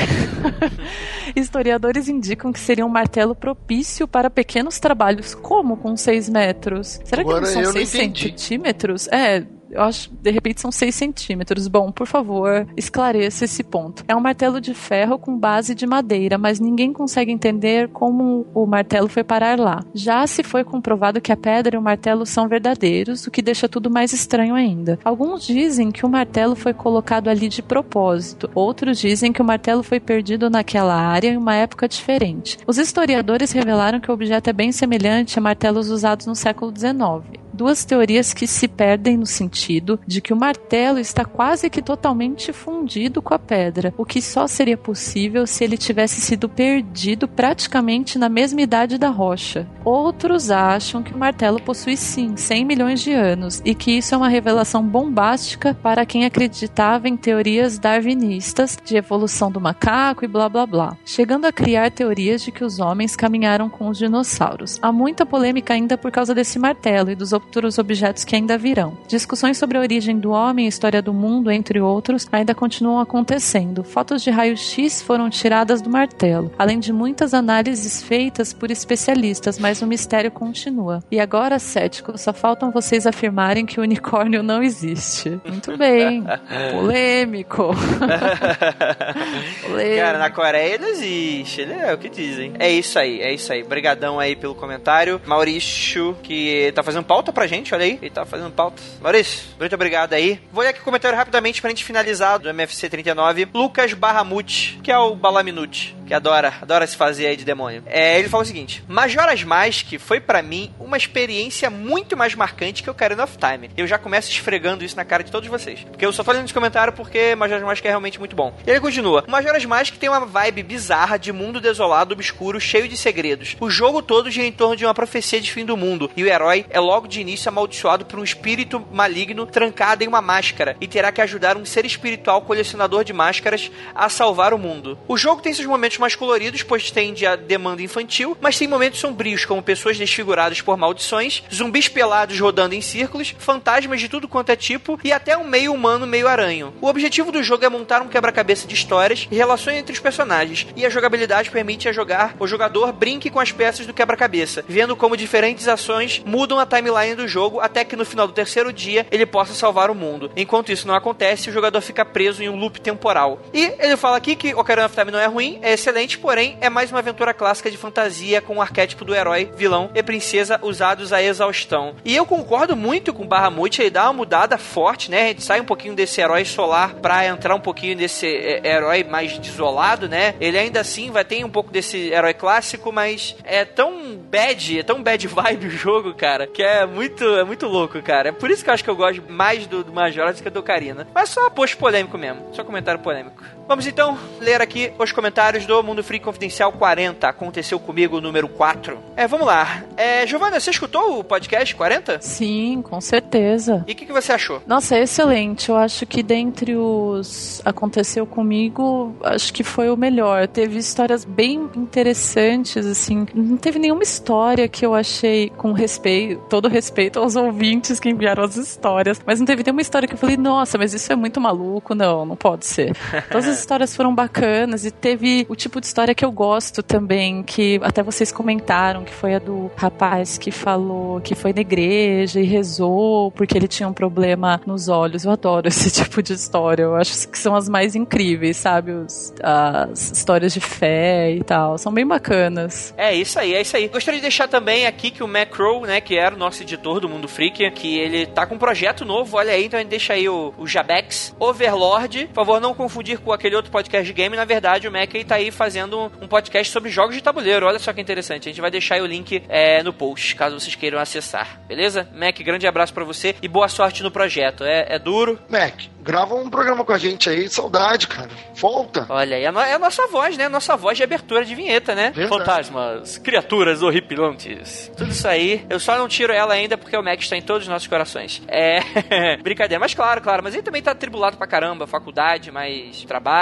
Historiadores indicam que seria um martelo propício para pequenos trabalhos, como com 6 metros. Será Agora que não são 6 centímetros? É, eu acho, de repente, são 6 centímetros. Bom, por favor, esclareça esse ponto. É um martelo de ferro com base de madeira, mas ninguém consegue entender como o martelo foi parar lá. Já se foi comprovado que a pedra e o martelo são verdadeiros, o que deixa tudo mais estranho ainda. Alguns dizem que o martelo foi colocado ali de propósito, outros dizem que o martelo foi perdido naquela área em uma época diferente. Os historiadores revelaram que o objeto é bem semelhante a martelos usados no século XIX duas teorias que se perdem no sentido de que o martelo está quase que totalmente fundido com a pedra, o que só seria possível se ele tivesse sido perdido praticamente na mesma idade da rocha. Outros acham que o martelo possui sim 100 milhões de anos e que isso é uma revelação bombástica para quem acreditava em teorias darwinistas de evolução do macaco e blá blá blá, chegando a criar teorias de que os homens caminharam com os dinossauros. Há muita polêmica ainda por causa desse martelo e dos futuros objetos que ainda virão. Discussões sobre a origem do homem e a história do mundo, entre outros, ainda continuam acontecendo. Fotos de raio-x foram tiradas do martelo, além de muitas análises feitas por especialistas, mas o mistério continua. E agora, céticos, só faltam vocês afirmarem que o unicórnio não existe. Muito bem. Polêmico. Polêmico. Cara, na Coreia não existe. É o que dizem. É isso aí, é isso aí. Obrigadão aí pelo comentário. Maurício, que tá fazendo pauta pra gente, olha aí. Ele tá fazendo pauta. Maurício, muito obrigado aí. Vou ler aqui o comentário rapidamente pra gente finalizar do MFC 39. Lucas Barramute, que é o Balaminute. Que adora, adora se fazer aí de demônio. É, ele fala o seguinte: Majora's Mask foi para mim uma experiência muito mais marcante que o Ocarina of Time. Eu já começo esfregando isso na cara de todos vocês. Porque eu só tô lendo nos comentários porque Majora's Mask é realmente muito bom. E ele continua: Majora's Mask tem uma vibe bizarra de mundo desolado, obscuro, cheio de segredos. O jogo todo gira em torno de uma profecia de fim do mundo e o herói é logo de início amaldiçoado por um espírito maligno trancado em uma máscara e terá que ajudar um ser espiritual colecionador de máscaras a salvar o mundo. O jogo tem seus momentos mais coloridos, pois tende a demanda infantil, mas tem momentos sombrios, como pessoas desfiguradas por maldições, zumbis pelados rodando em círculos, fantasmas de tudo quanto é tipo e até um meio humano, meio aranho. O objetivo do jogo é montar um quebra-cabeça de histórias e relações entre os personagens, e a jogabilidade permite a jogar o jogador brinque com as peças do quebra-cabeça, vendo como diferentes ações mudam a timeline do jogo até que no final do terceiro dia ele possa salvar o mundo. Enquanto isso não acontece, o jogador fica preso em um loop temporal. E ele fala aqui que Ocarina of Time não é ruim, é excelente, porém é mais uma aventura clássica de fantasia com o arquétipo do herói, vilão e princesa usados a exaustão. E eu concordo muito com Bahamut, ele dá uma mudada forte, né? A gente sai um pouquinho desse herói solar pra entrar um pouquinho desse é, herói mais desolado, né? Ele ainda assim vai ter um pouco desse herói clássico, mas é tão bad, é tão bad vibe o jogo, cara, que é muito, é muito louco, cara. É por isso que eu acho que eu gosto mais do, do Majora's que do Ocarina. Mas só post polêmico mesmo, só comentário polêmico. Vamos então ler aqui os comentários do Mundo Free Confidencial 40. Aconteceu comigo número 4. É, vamos lá. É, Giovana, você escutou o podcast 40? Sim, com certeza. E o que, que você achou? Nossa, é excelente. Eu acho que dentre os aconteceu comigo, acho que foi o melhor. Teve histórias bem interessantes, assim. Não teve nenhuma história que eu achei com respeito, todo respeito aos ouvintes que enviaram as histórias, mas não teve nenhuma história que eu falei, nossa, mas isso é muito maluco. Não, não pode ser. Todas as histórias foram bacanas e teve o tipo de história que eu gosto também, que até vocês comentaram, que foi a do rapaz que falou que foi na igreja e rezou porque ele tinha um problema nos olhos. Eu adoro esse tipo de história. Eu acho que são as mais incríveis, sabe? Os, as histórias de fé e tal. São bem bacanas. É isso aí, é isso aí. Gostaria de deixar também aqui que o Macro, né, que era o nosso editor do Mundo Freak, que ele tá com um projeto novo, olha aí, então a gente deixa aí o, o Jabex Overlord. Por favor, não confundir com aquele outro podcast de game. Na verdade, o Mac tá aí fazendo um podcast sobre jogos de tabuleiro. Olha só que interessante. A gente vai deixar aí o link é, no post, caso vocês queiram acessar. Beleza? Mac, grande abraço para você e boa sorte no projeto. É, é duro. Mac, grava um programa com a gente aí. Saudade, cara. Volta. Olha aí, é a nossa voz, né? A nossa voz de abertura de vinheta, né? Verdade. Fantasmas, criaturas horripilantes. Tudo isso aí. Eu só não tiro ela ainda porque o Mac está em todos os nossos corações. É. Brincadeira. Mas claro, claro. Mas ele também tá tribulado pra caramba. Faculdade, mais trabalho,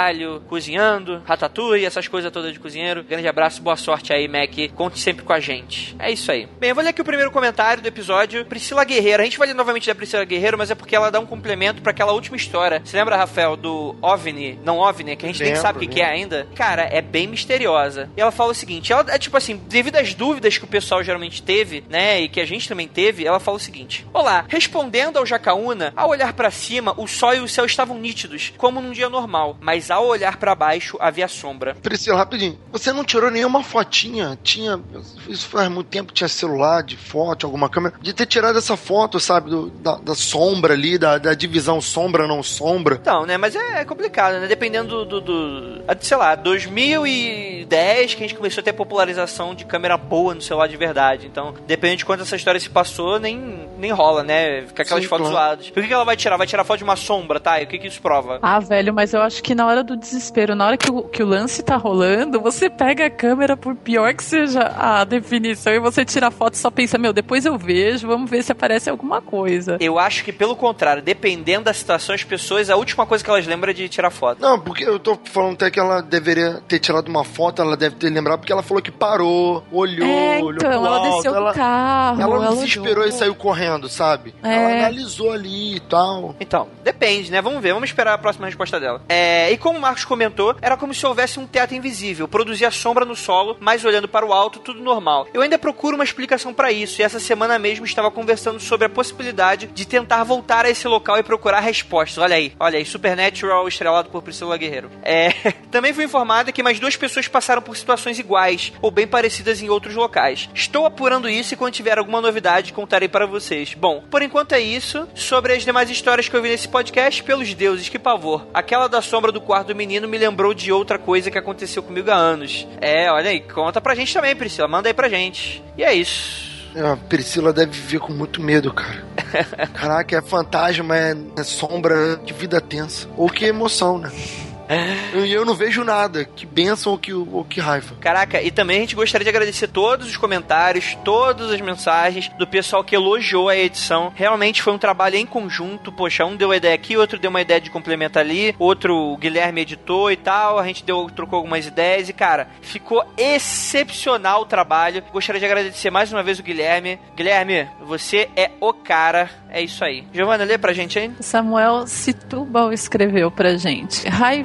cozinhando, ratatouille, essas coisas todas de cozinheiro. Grande abraço, boa sorte aí, Mac. Conte sempre com a gente. É isso aí. Bem, eu vou ler aqui o primeiro comentário do episódio. Priscila Guerreiro. A gente vai ler novamente da Priscila Guerreiro, mas é porque ela dá um complemento para aquela última história. Você lembra, Rafael, do OVNI? Não OVNI, que a gente nem Lembro, sabe o que, que é ainda? Cara, é bem misteriosa. E ela fala o seguinte: ela é tipo assim, devido às dúvidas que o pessoal geralmente teve, né, e que a gente também teve, ela fala o seguinte: Olá, respondendo ao Jacaúna, ao olhar para cima, o sol e o céu estavam nítidos, como num dia normal, mas ao olhar para baixo havia sombra. Priscila, rapidinho. Você não tirou nenhuma fotinha? Tinha. Isso faz muito tempo, tinha celular de foto, alguma câmera. De ter tirado essa foto, sabe? do- da, da sombra ali, da, da divisão sombra, não sombra. Então, né, mas é complicado, né, dependendo do, do, do sei lá, 2010 que a gente começou a ter popularização de câmera boa no celular de verdade. Então, dependendo de quanto essa história se passou, nem, nem rola, né? Fica aquelas Sim, fotos claro. zoadas. Por que, que ela vai tirar? Vai tirar foto de uma sombra, tá? E o que, que isso prova? Ah, velho, mas eu acho que na hora do desespero, na hora que o, que o lance tá rolando, você pega a câmera, por pior que seja a definição, e você tira a foto e só pensa, meu, depois eu vejo, vamos ver se aparece alguma coisa. Eu acho que, pelo contrário, dependendo da situação, as pessoas, a última coisa que elas lembram é de tirar foto. Não, porque eu tô falando até que ela deveria ter tirado uma foto, ela deve ter lembrado, porque ela falou que parou, olhou, É, olhou então, pro ela alto, desceu ela, do carro. ela não ela desesperou olhou. e saiu correndo, sabe? É. Ela analisou ali e tal. Então, depende, né? Vamos ver, vamos esperar a próxima resposta dela. É, e como o Marcos comentou, era como se houvesse um teto invisível, produzia sombra no solo, mas olhando para o alto, tudo normal. Eu ainda procuro uma explicação para isso, e essa semana mesmo estava conversando sobre a possibilidade de tentar voltar a esse local e procurar respostas. Olha aí, olha aí, Supernatural estrelado por Priscila Guerreiro. É, também fui informada que mais duas pessoas passaram por situações iguais ou bem parecidas em outros locais. Estou apurando isso e quando tiver alguma novidade contarei para vocês. Bom, por enquanto é isso. Sobre as demais histórias que eu vi nesse podcast, pelos deuses, que pavor. Aquela da sombra do quarto do menino me lembrou de outra coisa que aconteceu comigo há anos. É, olha aí, conta pra gente também, Priscila. Manda aí pra gente. E é isso. A Priscila deve viver com muito medo, cara. Caraca, é fantasma, é, é sombra de vida tensa. Ou que emoção, né? E eu não vejo nada. Que benção ou que, ou que raiva. Caraca, e também a gente gostaria de agradecer todos os comentários, todas as mensagens do pessoal que elogiou a edição. Realmente foi um trabalho em conjunto. Poxa, um deu uma ideia aqui, outro deu uma ideia de complemento ali, outro o Guilherme editou e tal. A gente deu, trocou algumas ideias e, cara, ficou excepcional o trabalho. Gostaria de agradecer mais uma vez o Guilherme. Guilherme, você é o cara. É isso aí. Giovana, lê pra gente aí. Samuel Situbal escreveu pra gente. Hi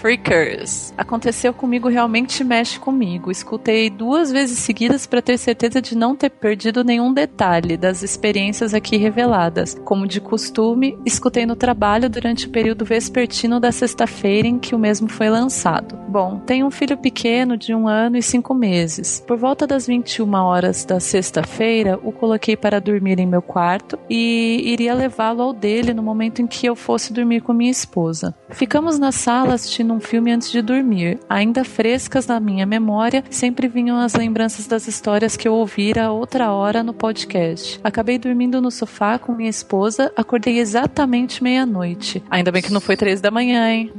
Freakers. Aconteceu comigo, realmente mexe comigo. Escutei duas vezes seguidas para ter certeza de não ter perdido nenhum detalhe das experiências aqui reveladas. Como de costume, escutei no trabalho durante o período vespertino da sexta-feira em que o mesmo foi lançado. Bom, tenho um filho pequeno de um ano e cinco meses. Por volta das 21 horas da sexta-feira, o coloquei para dormir em meu quarto e iria levá-lo ao dele no momento em que eu fosse dormir com minha esposa. Ficamos na sala assistindo um filme antes de dormir. Ainda frescas na minha memória, sempre vinham as lembranças das histórias que eu ouvira outra hora no podcast. Acabei dormindo no sofá com minha esposa, acordei exatamente meia-noite. Ainda bem que não foi três da manhã, hein?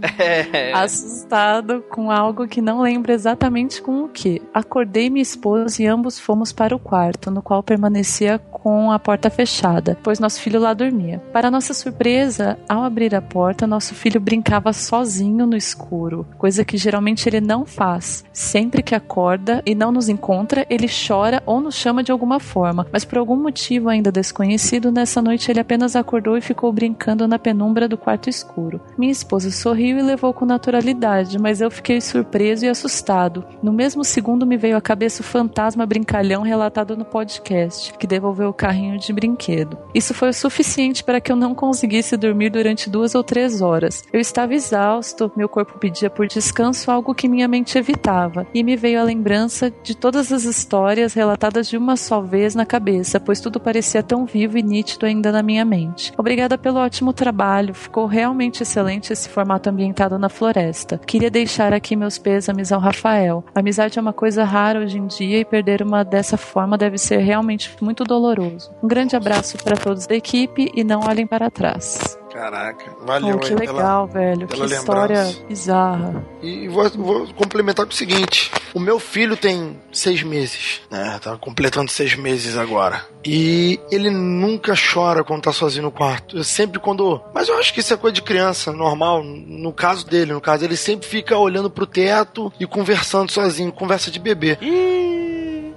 Assustado com algo que não lembro exatamente com o que. Acordei minha esposa e ambos fomos para o quarto, no qual permanecia com a porta fechada, pois nosso filho lá dormia. Para nossa surpresa, ao abrir a porta, nosso filho brincava sozinho no escuro, coisa que geralmente ele não faz. Sempre que acorda e não nos encontra, ele chora ou nos chama de alguma forma, mas por algum motivo ainda desconhecido, nessa noite ele apenas acordou e ficou brincando na penumbra do quarto escuro. Minha esposa sorriu e levou com naturalidade, mas eu fiquei surpreso e assustado. No mesmo segundo me veio à cabeça o fantasma brincalhão relatado no podcast, que devolveu o carrinho de brinquedo. Isso foi o suficiente para que eu não conseguisse dormir durante duas ou três horas. Eu estava exausto, meu corpo pedia por descanso algo que minha mente evitava, e me veio a lembrança de todas as histórias relatadas de uma só vez na cabeça, pois tudo parecia tão vivo e nítido ainda na minha mente. Obrigada pelo ótimo trabalho, ficou realmente excelente esse formato ambientado na floresta. Queria deixar aqui meus pêsames ao Rafael. Amizade é uma coisa rara hoje em dia e perder uma dessa forma deve ser realmente muito doloroso. Um grande abraço para todos da equipe e não olhem para trás. Caraca, valeu Oh, que aí legal, pela, velho. Que pela história lembrança. bizarra. E vou, vou complementar com o seguinte: o meu filho tem seis meses, né? Tá completando seis meses agora. E ele nunca chora quando tá sozinho no quarto. Eu sempre quando. Mas eu acho que isso é coisa de criança, normal. No caso dele, no caso, ele sempre fica olhando pro teto e conversando sozinho, conversa de bebê.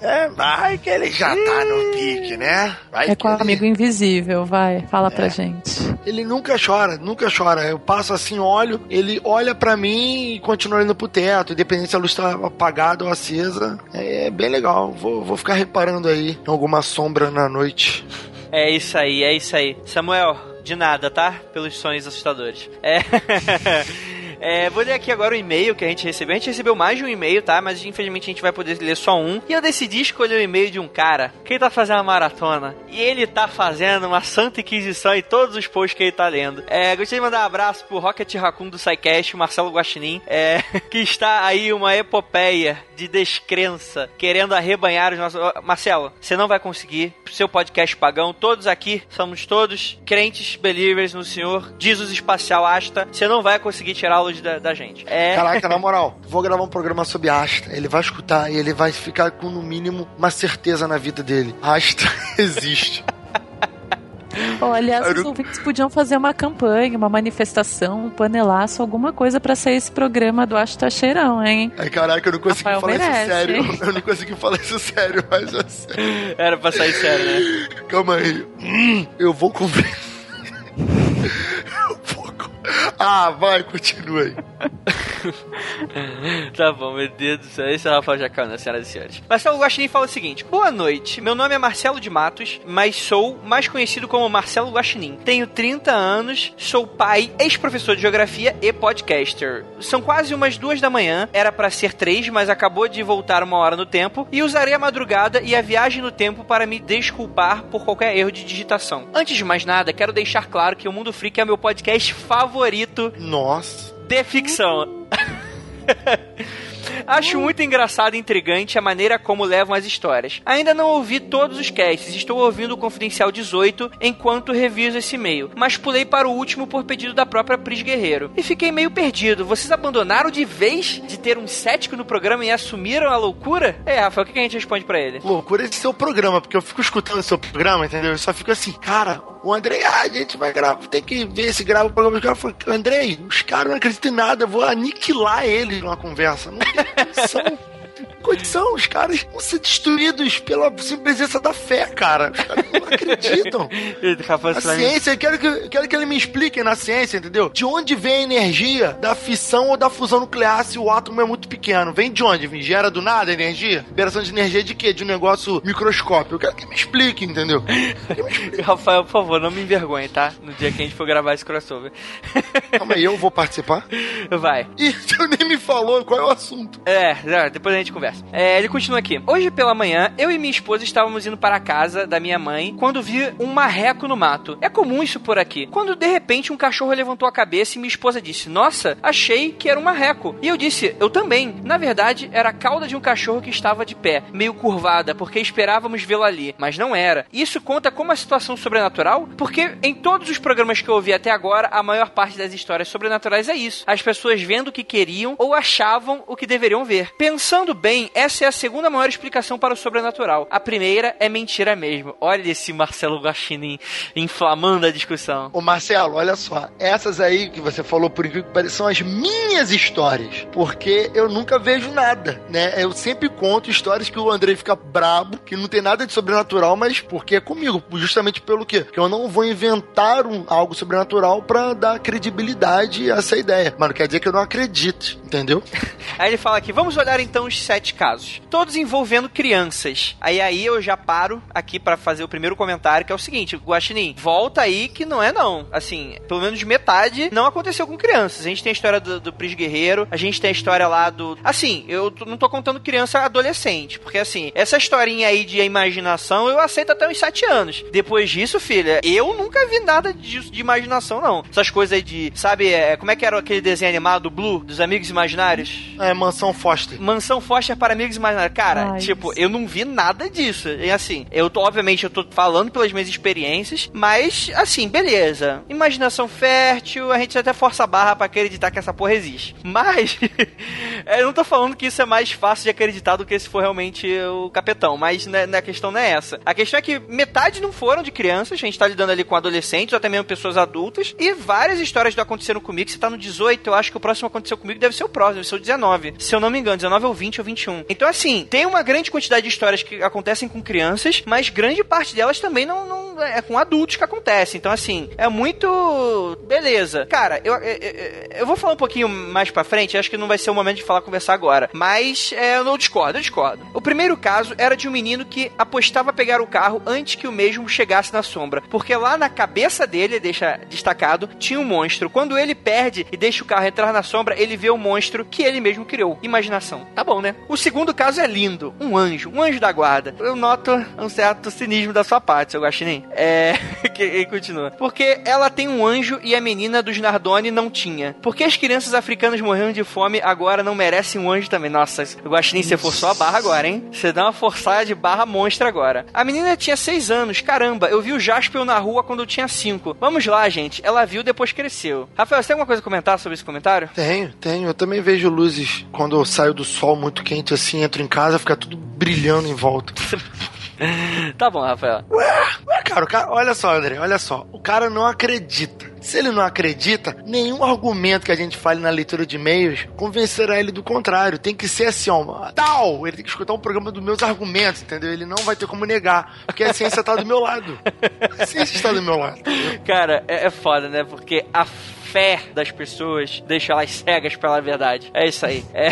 É, vai que ele já tá no pique, né? Vai É que com o ele- amigo invisível, vai. Fala É. pra gente. Ele nunca chora, nunca chora. Eu passo assim, olho, ele olha pra mim e continua olhando pro teto, independente se a luz tá apagada ou acesa. É, bem legal. Vou, vou ficar reparando aí em alguma sombra na noite. É isso aí, é isso aí. Samuel, de nada, tá? Pelos sonhos assustadores. É. É, vou ler aqui agora o e-mail que a gente recebeu. A gente recebeu mais de um e-mail, tá? Mas infelizmente a gente vai poder ler só um. E eu decidi escolher o e-mail de um cara que tá fazendo uma maratona. E ele tá fazendo uma santa inquisição em todos os posts que ele tá lendo. É, gostaria de mandar um abraço pro Rocket Raccoon do SciCast, Marcelo Guaxinim, é, que está aí uma epopeia de descrença, querendo arrebanhar os nossos... Marcelo, você não vai conseguir. Seu podcast pagão, todos aqui, somos todos crentes, believers no Senhor, Jesus espacial Asta. Você não vai conseguir tirá-los da, da gente. É... Caraca, na moral, vou gravar um programa sobre Asta. Ele vai escutar e ele vai ficar com, no mínimo, uma certeza na vida dele. Asta existe. Eu os não- ouvintes podiam fazer uma campanha, uma manifestação, um panelaço, alguma coisa pra sair esse programa do Acho Cheirão, hein? Ai, caraca, eu não consegui Rafael falar merece, isso sério. hein? Eu não consegui falar isso sério, mas. Era pra sair sério, né? Calma aí. Hum, eu vou conver. Ah, vai, continua aí. tá bom, meu Deus do céu. Esse é o Rafael Jacana, senhoras e senhores. Marcelo Guaxinim fala o seguinte: Boa noite, meu nome é Marcelo de Matos, mas sou mais conhecido como Marcelo Guaxinim. Tenho 30 anos, sou pai, ex-professor de geografia e podcaster. São quase umas duas da manhã, era para ser três, mas acabou de voltar uma hora no tempo, e usarei a madrugada e a viagem no tempo para me desculpar por qualquer erro de digitação. Antes de mais nada, quero deixar claro que o Mundo Freak é meu podcast favorito Nossa. de ficção. Acho muito engraçado e intrigante a maneira como levam as histórias. Ainda não ouvi todos os casts, estou ouvindo o Confidencial 18 enquanto reviso esse e-mail, mas pulei para o último por pedido da própria Pris Guerreiro. E fiquei meio perdido. Vocês abandonaram de vez de ter um cético no programa e assumiram a loucura? É, Rafael, o que a gente responde para ele? Loucura esse seu programa, porque eu fico escutando o seu programa, entendeu? Eu só fico assim, cara, o Andrei, ah, a gente vai gravar, tem que ver se grava o programa. Caras falam, Andrei, os caras não acreditam em nada, eu vou aniquilar eles numa conversa. Não tem condição. Condição, os caras vão ser destruídos pela simples presença da fé, cara. Os caras não acreditam. A me- ciência, eu quero que, eu quero que ele me explique na ciência, entendeu? De onde vem a energia da fissão ou da fusão nuclear se o átomo é muito pequeno? Vem de onde? Vem, gera do nada energia? Liberação de energia de quê? De um negócio microscópio. Eu quero que me explique, entendeu? Rafael, por favor, não me envergonhe, tá? No dia que a gente for gravar esse crossover. Calma aí, eu vou participar? Vai. Ih, você nem me falou qual é o assunto. É, depois a gente conversa. É, ele continua aqui. Hoje pela manhã, eu e minha esposa estávamos indo para a casa da minha mãe quando vi um marreco no mato. É comum isso por aqui. Quando de repente um cachorro levantou a cabeça e minha esposa disse: Nossa, achei que era um marreco. E eu disse: Eu também. Na verdade, era a cauda de um cachorro que estava de pé, meio curvada, porque esperávamos vê-lo ali. Mas não era. Isso conta como uma situação sobrenatural? Porque em todos os programas que eu ouvi até agora, a maior parte das histórias sobrenaturais é isso. As pessoas vendo o que queriam ou achavam o que deveriam ver. Pensando bem, essa é a segunda maior explicação para o sobrenatural. A primeira é mentira mesmo. Olha esse Marcelo Guaxinim inflamando a discussão. Ô Marcelo, olha só. Essas aí que você falou, por incrível que pareça, são as minhas histórias. Porque eu nunca vejo nada, né? Eu sempre conto histórias que o Andrei fica brabo, que não tem nada de sobrenatural, mas porque é comigo. Justamente pelo quê? Porque eu não vou inventar um, algo sobrenatural pra dar credibilidade a essa ideia. Mas não quer dizer que eu não acredite, entendeu? Aí ele fala aqui, vamos olhar então os sete casos. Todos envolvendo crianças. Aí aí eu já paro aqui pra fazer o primeiro comentário, que é o seguinte, Guaxinim, volta aí que não é não. Assim, pelo menos metade não aconteceu com crianças. A gente tem a história do, do Pris Guerreiro, a gente tem a história lá do... Assim, eu não tô contando criança adolescente, porque assim, essa historinha aí de imaginação eu aceito até uns sete anos. Depois disso, filha, eu nunca vi nada disso de imaginação, não. Essas coisas aí de, sabe, é, como é que era aquele desenho animado, Blue, dos Amigos Imaginários? É, Mansão Foster. Mansão Foster para amigos imaginários. Cara, Ai, tipo, isso. eu não vi nada disso. E assim, eu tô, obviamente, eu tô falando pelas minhas experiências, mas, assim, beleza. Imaginação fértil, a gente até força a barra pra acreditar que essa porra existe. Mas, eu não tô falando que isso é mais fácil de acreditar do que se for realmente o capetão. Mas né, a questão não é essa. A questão é que metade não foram de crianças, a gente tá lidando ali com adolescentes ou até mesmo pessoas adultas. E várias histórias do aconteceram comigo. Você tá no 18, eu acho que o próximo aconteceu comigo deve ser o próximo, deve ser o 19. Se eu não me engano, 19 ou 20 ou 21. Então, assim, tem uma grande quantidade de histórias que acontecem com crianças, mas grande parte delas também não, não é com adultos que acontece. Então, assim, é muito. Beleza. Cara, eu, eu, eu- vou falar um pouquinho mais pra frente, acho que não vai ser o momento de falar, conversar agora. Mas é, eu não discordo, eu discordo. O primeiro caso era de um menino que apostava pegar o carro antes que o mesmo chegasse na sombra. Porque lá na cabeça dele, deixa destacado, tinha um monstro. Quando ele perde e deixa o carro entrar na sombra, ele vê o monstro que ele mesmo criou. Imaginação. Tá bom, né? Segundo caso é lindo. Um anjo, um anjo da guarda. Eu noto um certo cinismo da sua parte, seu Guaxinim. É. que ele continua. Porque ela tem um anjo e a menina dos Nardoni não tinha. Porque as crianças africanas morrendo de fome agora não merecem um anjo também. Nossa, Guaxinim, você forçou a barra agora, hein? Você dá uma forçada de barra monstra agora. A menina tinha seis anos. Caramba, eu vi o Jaspel na rua quando eu tinha cinco. Vamos lá, gente. Ela viu, depois cresceu. Rafael, você tem alguma coisa a comentar sobre esse comentário? Tenho, tenho. Eu também vejo luzes quando eu saio do sol muito quente assim, entro em casa, fica tudo brilhando em volta. Tá bom, Rafael. Ué, cara, o cara, olha só, André, olha só. O cara não acredita. Se ele não acredita, nenhum argumento que a gente fale na leitura de e-mails convencerá ele do contrário. Tem que ser assim, ó, tal. Ele tem que escutar um programa dos meus argumentos, entendeu? Ele não vai ter como negar, porque a ciência tá do meu lado. A ciência está do meu lado. entendeu? Cara, é, é foda, né? Porque a fé das pessoas deixa elas cegas pela verdade. É isso aí. É,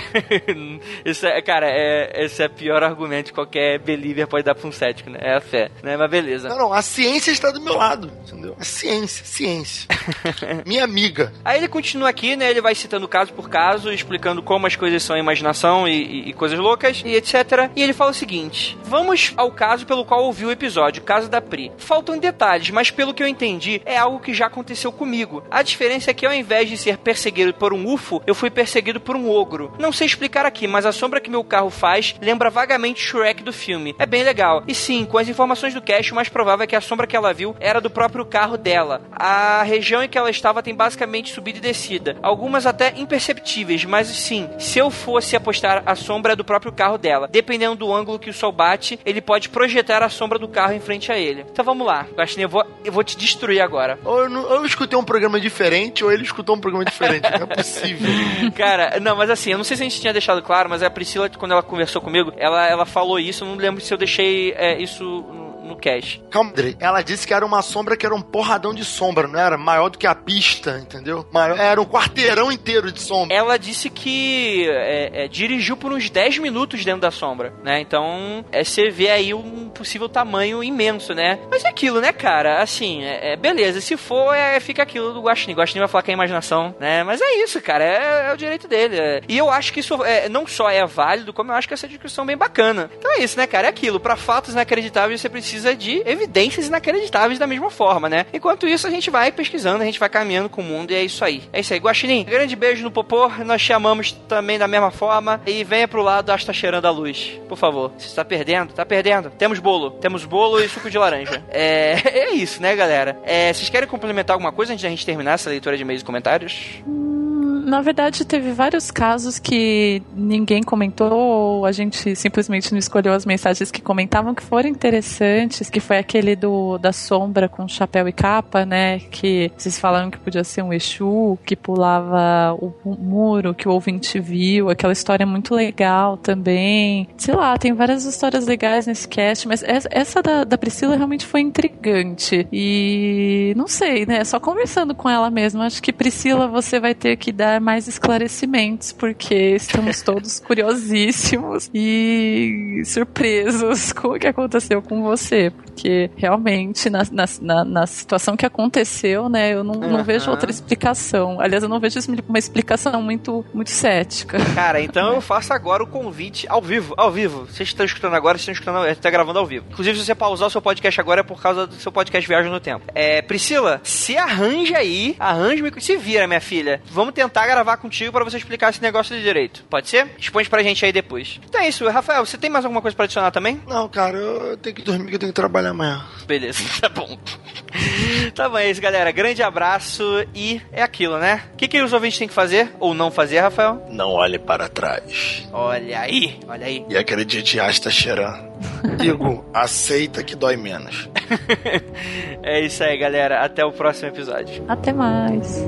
isso é, cara, é, esse é o pior argumento que qualquer believer pode dar pra um cético, né? É a fé, né? Mas beleza. Não, não, a ciência está do meu lado, entendeu? A ciência, ciência. Minha amiga. Aí ele continua aqui, né? Ele vai citando caso por caso, explicando como as coisas são imaginação e, e, e coisas loucas e etc. E ele fala o seguinte: Vamos ao caso pelo qual ouviu o episódio, o caso da Pri. Faltam detalhes, mas pelo que eu entendi, é algo que já aconteceu comigo. A diferença é que ao invés de ser perseguido por um UFO, eu fui perseguido por um ogro. Não sei explicar aqui, mas a sombra que meu carro faz lembra vagamente Shrek do filme. É bem legal. E sim, com as informações do cast, o mais provável é que a sombra que ela viu era do próprio carro dela. A região em que ela estava tem basicamente subida e descida. Algumas até imperceptíveis, mas sim, se eu fosse apostar, a sombra é do próprio carro dela. Dependendo do ângulo que o sol bate, ele pode projetar a sombra do carro em frente a ele. Então vamos lá. Guaxinim, eu vou, eu vou te destruir agora. Eu, não- eu escutei um programa diferente, ou ele escutou um programa diferente. Não é possível. Cara, não, mas assim, eu não sei se a gente tinha deixado claro, mas a Priscila, quando ela conversou comigo, ela, ela falou isso, eu não lembro se eu deixei é, isso no, cast. Calma, Andrei. Ela disse que era uma sombra que era um porradão de sombra, não era? Maior do que a pista, entendeu? Maior, era um quarteirão inteiro de sombra. Ela disse que é, é, dirigiu por uns 10 minutos dentro da sombra, né? Então, é, você vê aí um possível tamanho imenso, né? Mas é aquilo, né, cara? Assim, é, é, beleza. Se for, é, fica aquilo do Guaxinim. Guaxinim vai falar que é imaginação, né? Mas é isso, cara. É, é o direito dele. E eu acho que isso é, não só é válido, como eu acho que essa discussão é bem bacana. Então é isso, né, cara? É aquilo. Pra fatos inacreditáveis, você precisa de evidências inacreditáveis da mesma forma, né? Enquanto isso, a gente vai pesquisando, a gente vai caminhando com o mundo e é isso aí. É isso aí. Guaxinim, grande beijo no popô. Nós te amamos também da mesma forma. E venha pro lado, acho que tá cheirando a luz. Por favor. Você tá perdendo? Tá perdendo. Temos bolo. Temos bolo e suco de laranja. É, é isso, né, galera? É, vocês querem complementar alguma coisa antes da gente terminar essa leitura de e-mails e comentários? Na verdade, teve vários casos que ninguém comentou, ou a gente simplesmente não escolheu as mensagens que comentavam que foram interessantes, que foi aquele do da sombra com chapéu e capa, né? Que vocês falaram que podia ser um Exu, que pulava o muro, que o ouvinte viu, aquela história muito legal também. Sei lá, tem várias histórias legais nesse cast, mas essa- da, da Priscila realmente foi intrigante. E não sei, né? Só conversando com ela mesmo. Acho que Priscila, você vai ter que dar mais esclarecimentos, porque estamos todos curiosíssimos e surpresos com o que aconteceu com você. Porque realmente, na, na, na, situação que aconteceu, né? Eu não, não vejo outra explicação. Aliás, eu não vejo uma explicação muito, muito cética. Cara, então eu faço agora o convite ao vivo, ao vivo. Vocês estão escutando agora, vocês estão escutando, está gravando ao vivo. Inclusive, se você pausar o seu podcast agora é por causa do seu podcast Viagem no Tempo. É, Priscila, se arranja aí, arranja-me, se vira, minha filha. Vamos tentar gravar contigo pra você explicar esse negócio de direito. Pode ser? Expõe pra gente aí depois. Então é isso, Rafael, você tem mais alguma coisa pra adicionar também? Não, cara, eu tenho que dormir que eu tenho que trabalhar amanhã. Beleza, tá bom. tá bom, é isso, galera. Grande abraço e é aquilo, né? O que, que os ouvintes têm que fazer ou não fazer, Rafael? Não olhe para trás. Olha aí, olha aí. E acredite, Asta Cheran. Igor, Aceita que dói menos. É isso aí, galera. Até o próximo episódio. Até mais.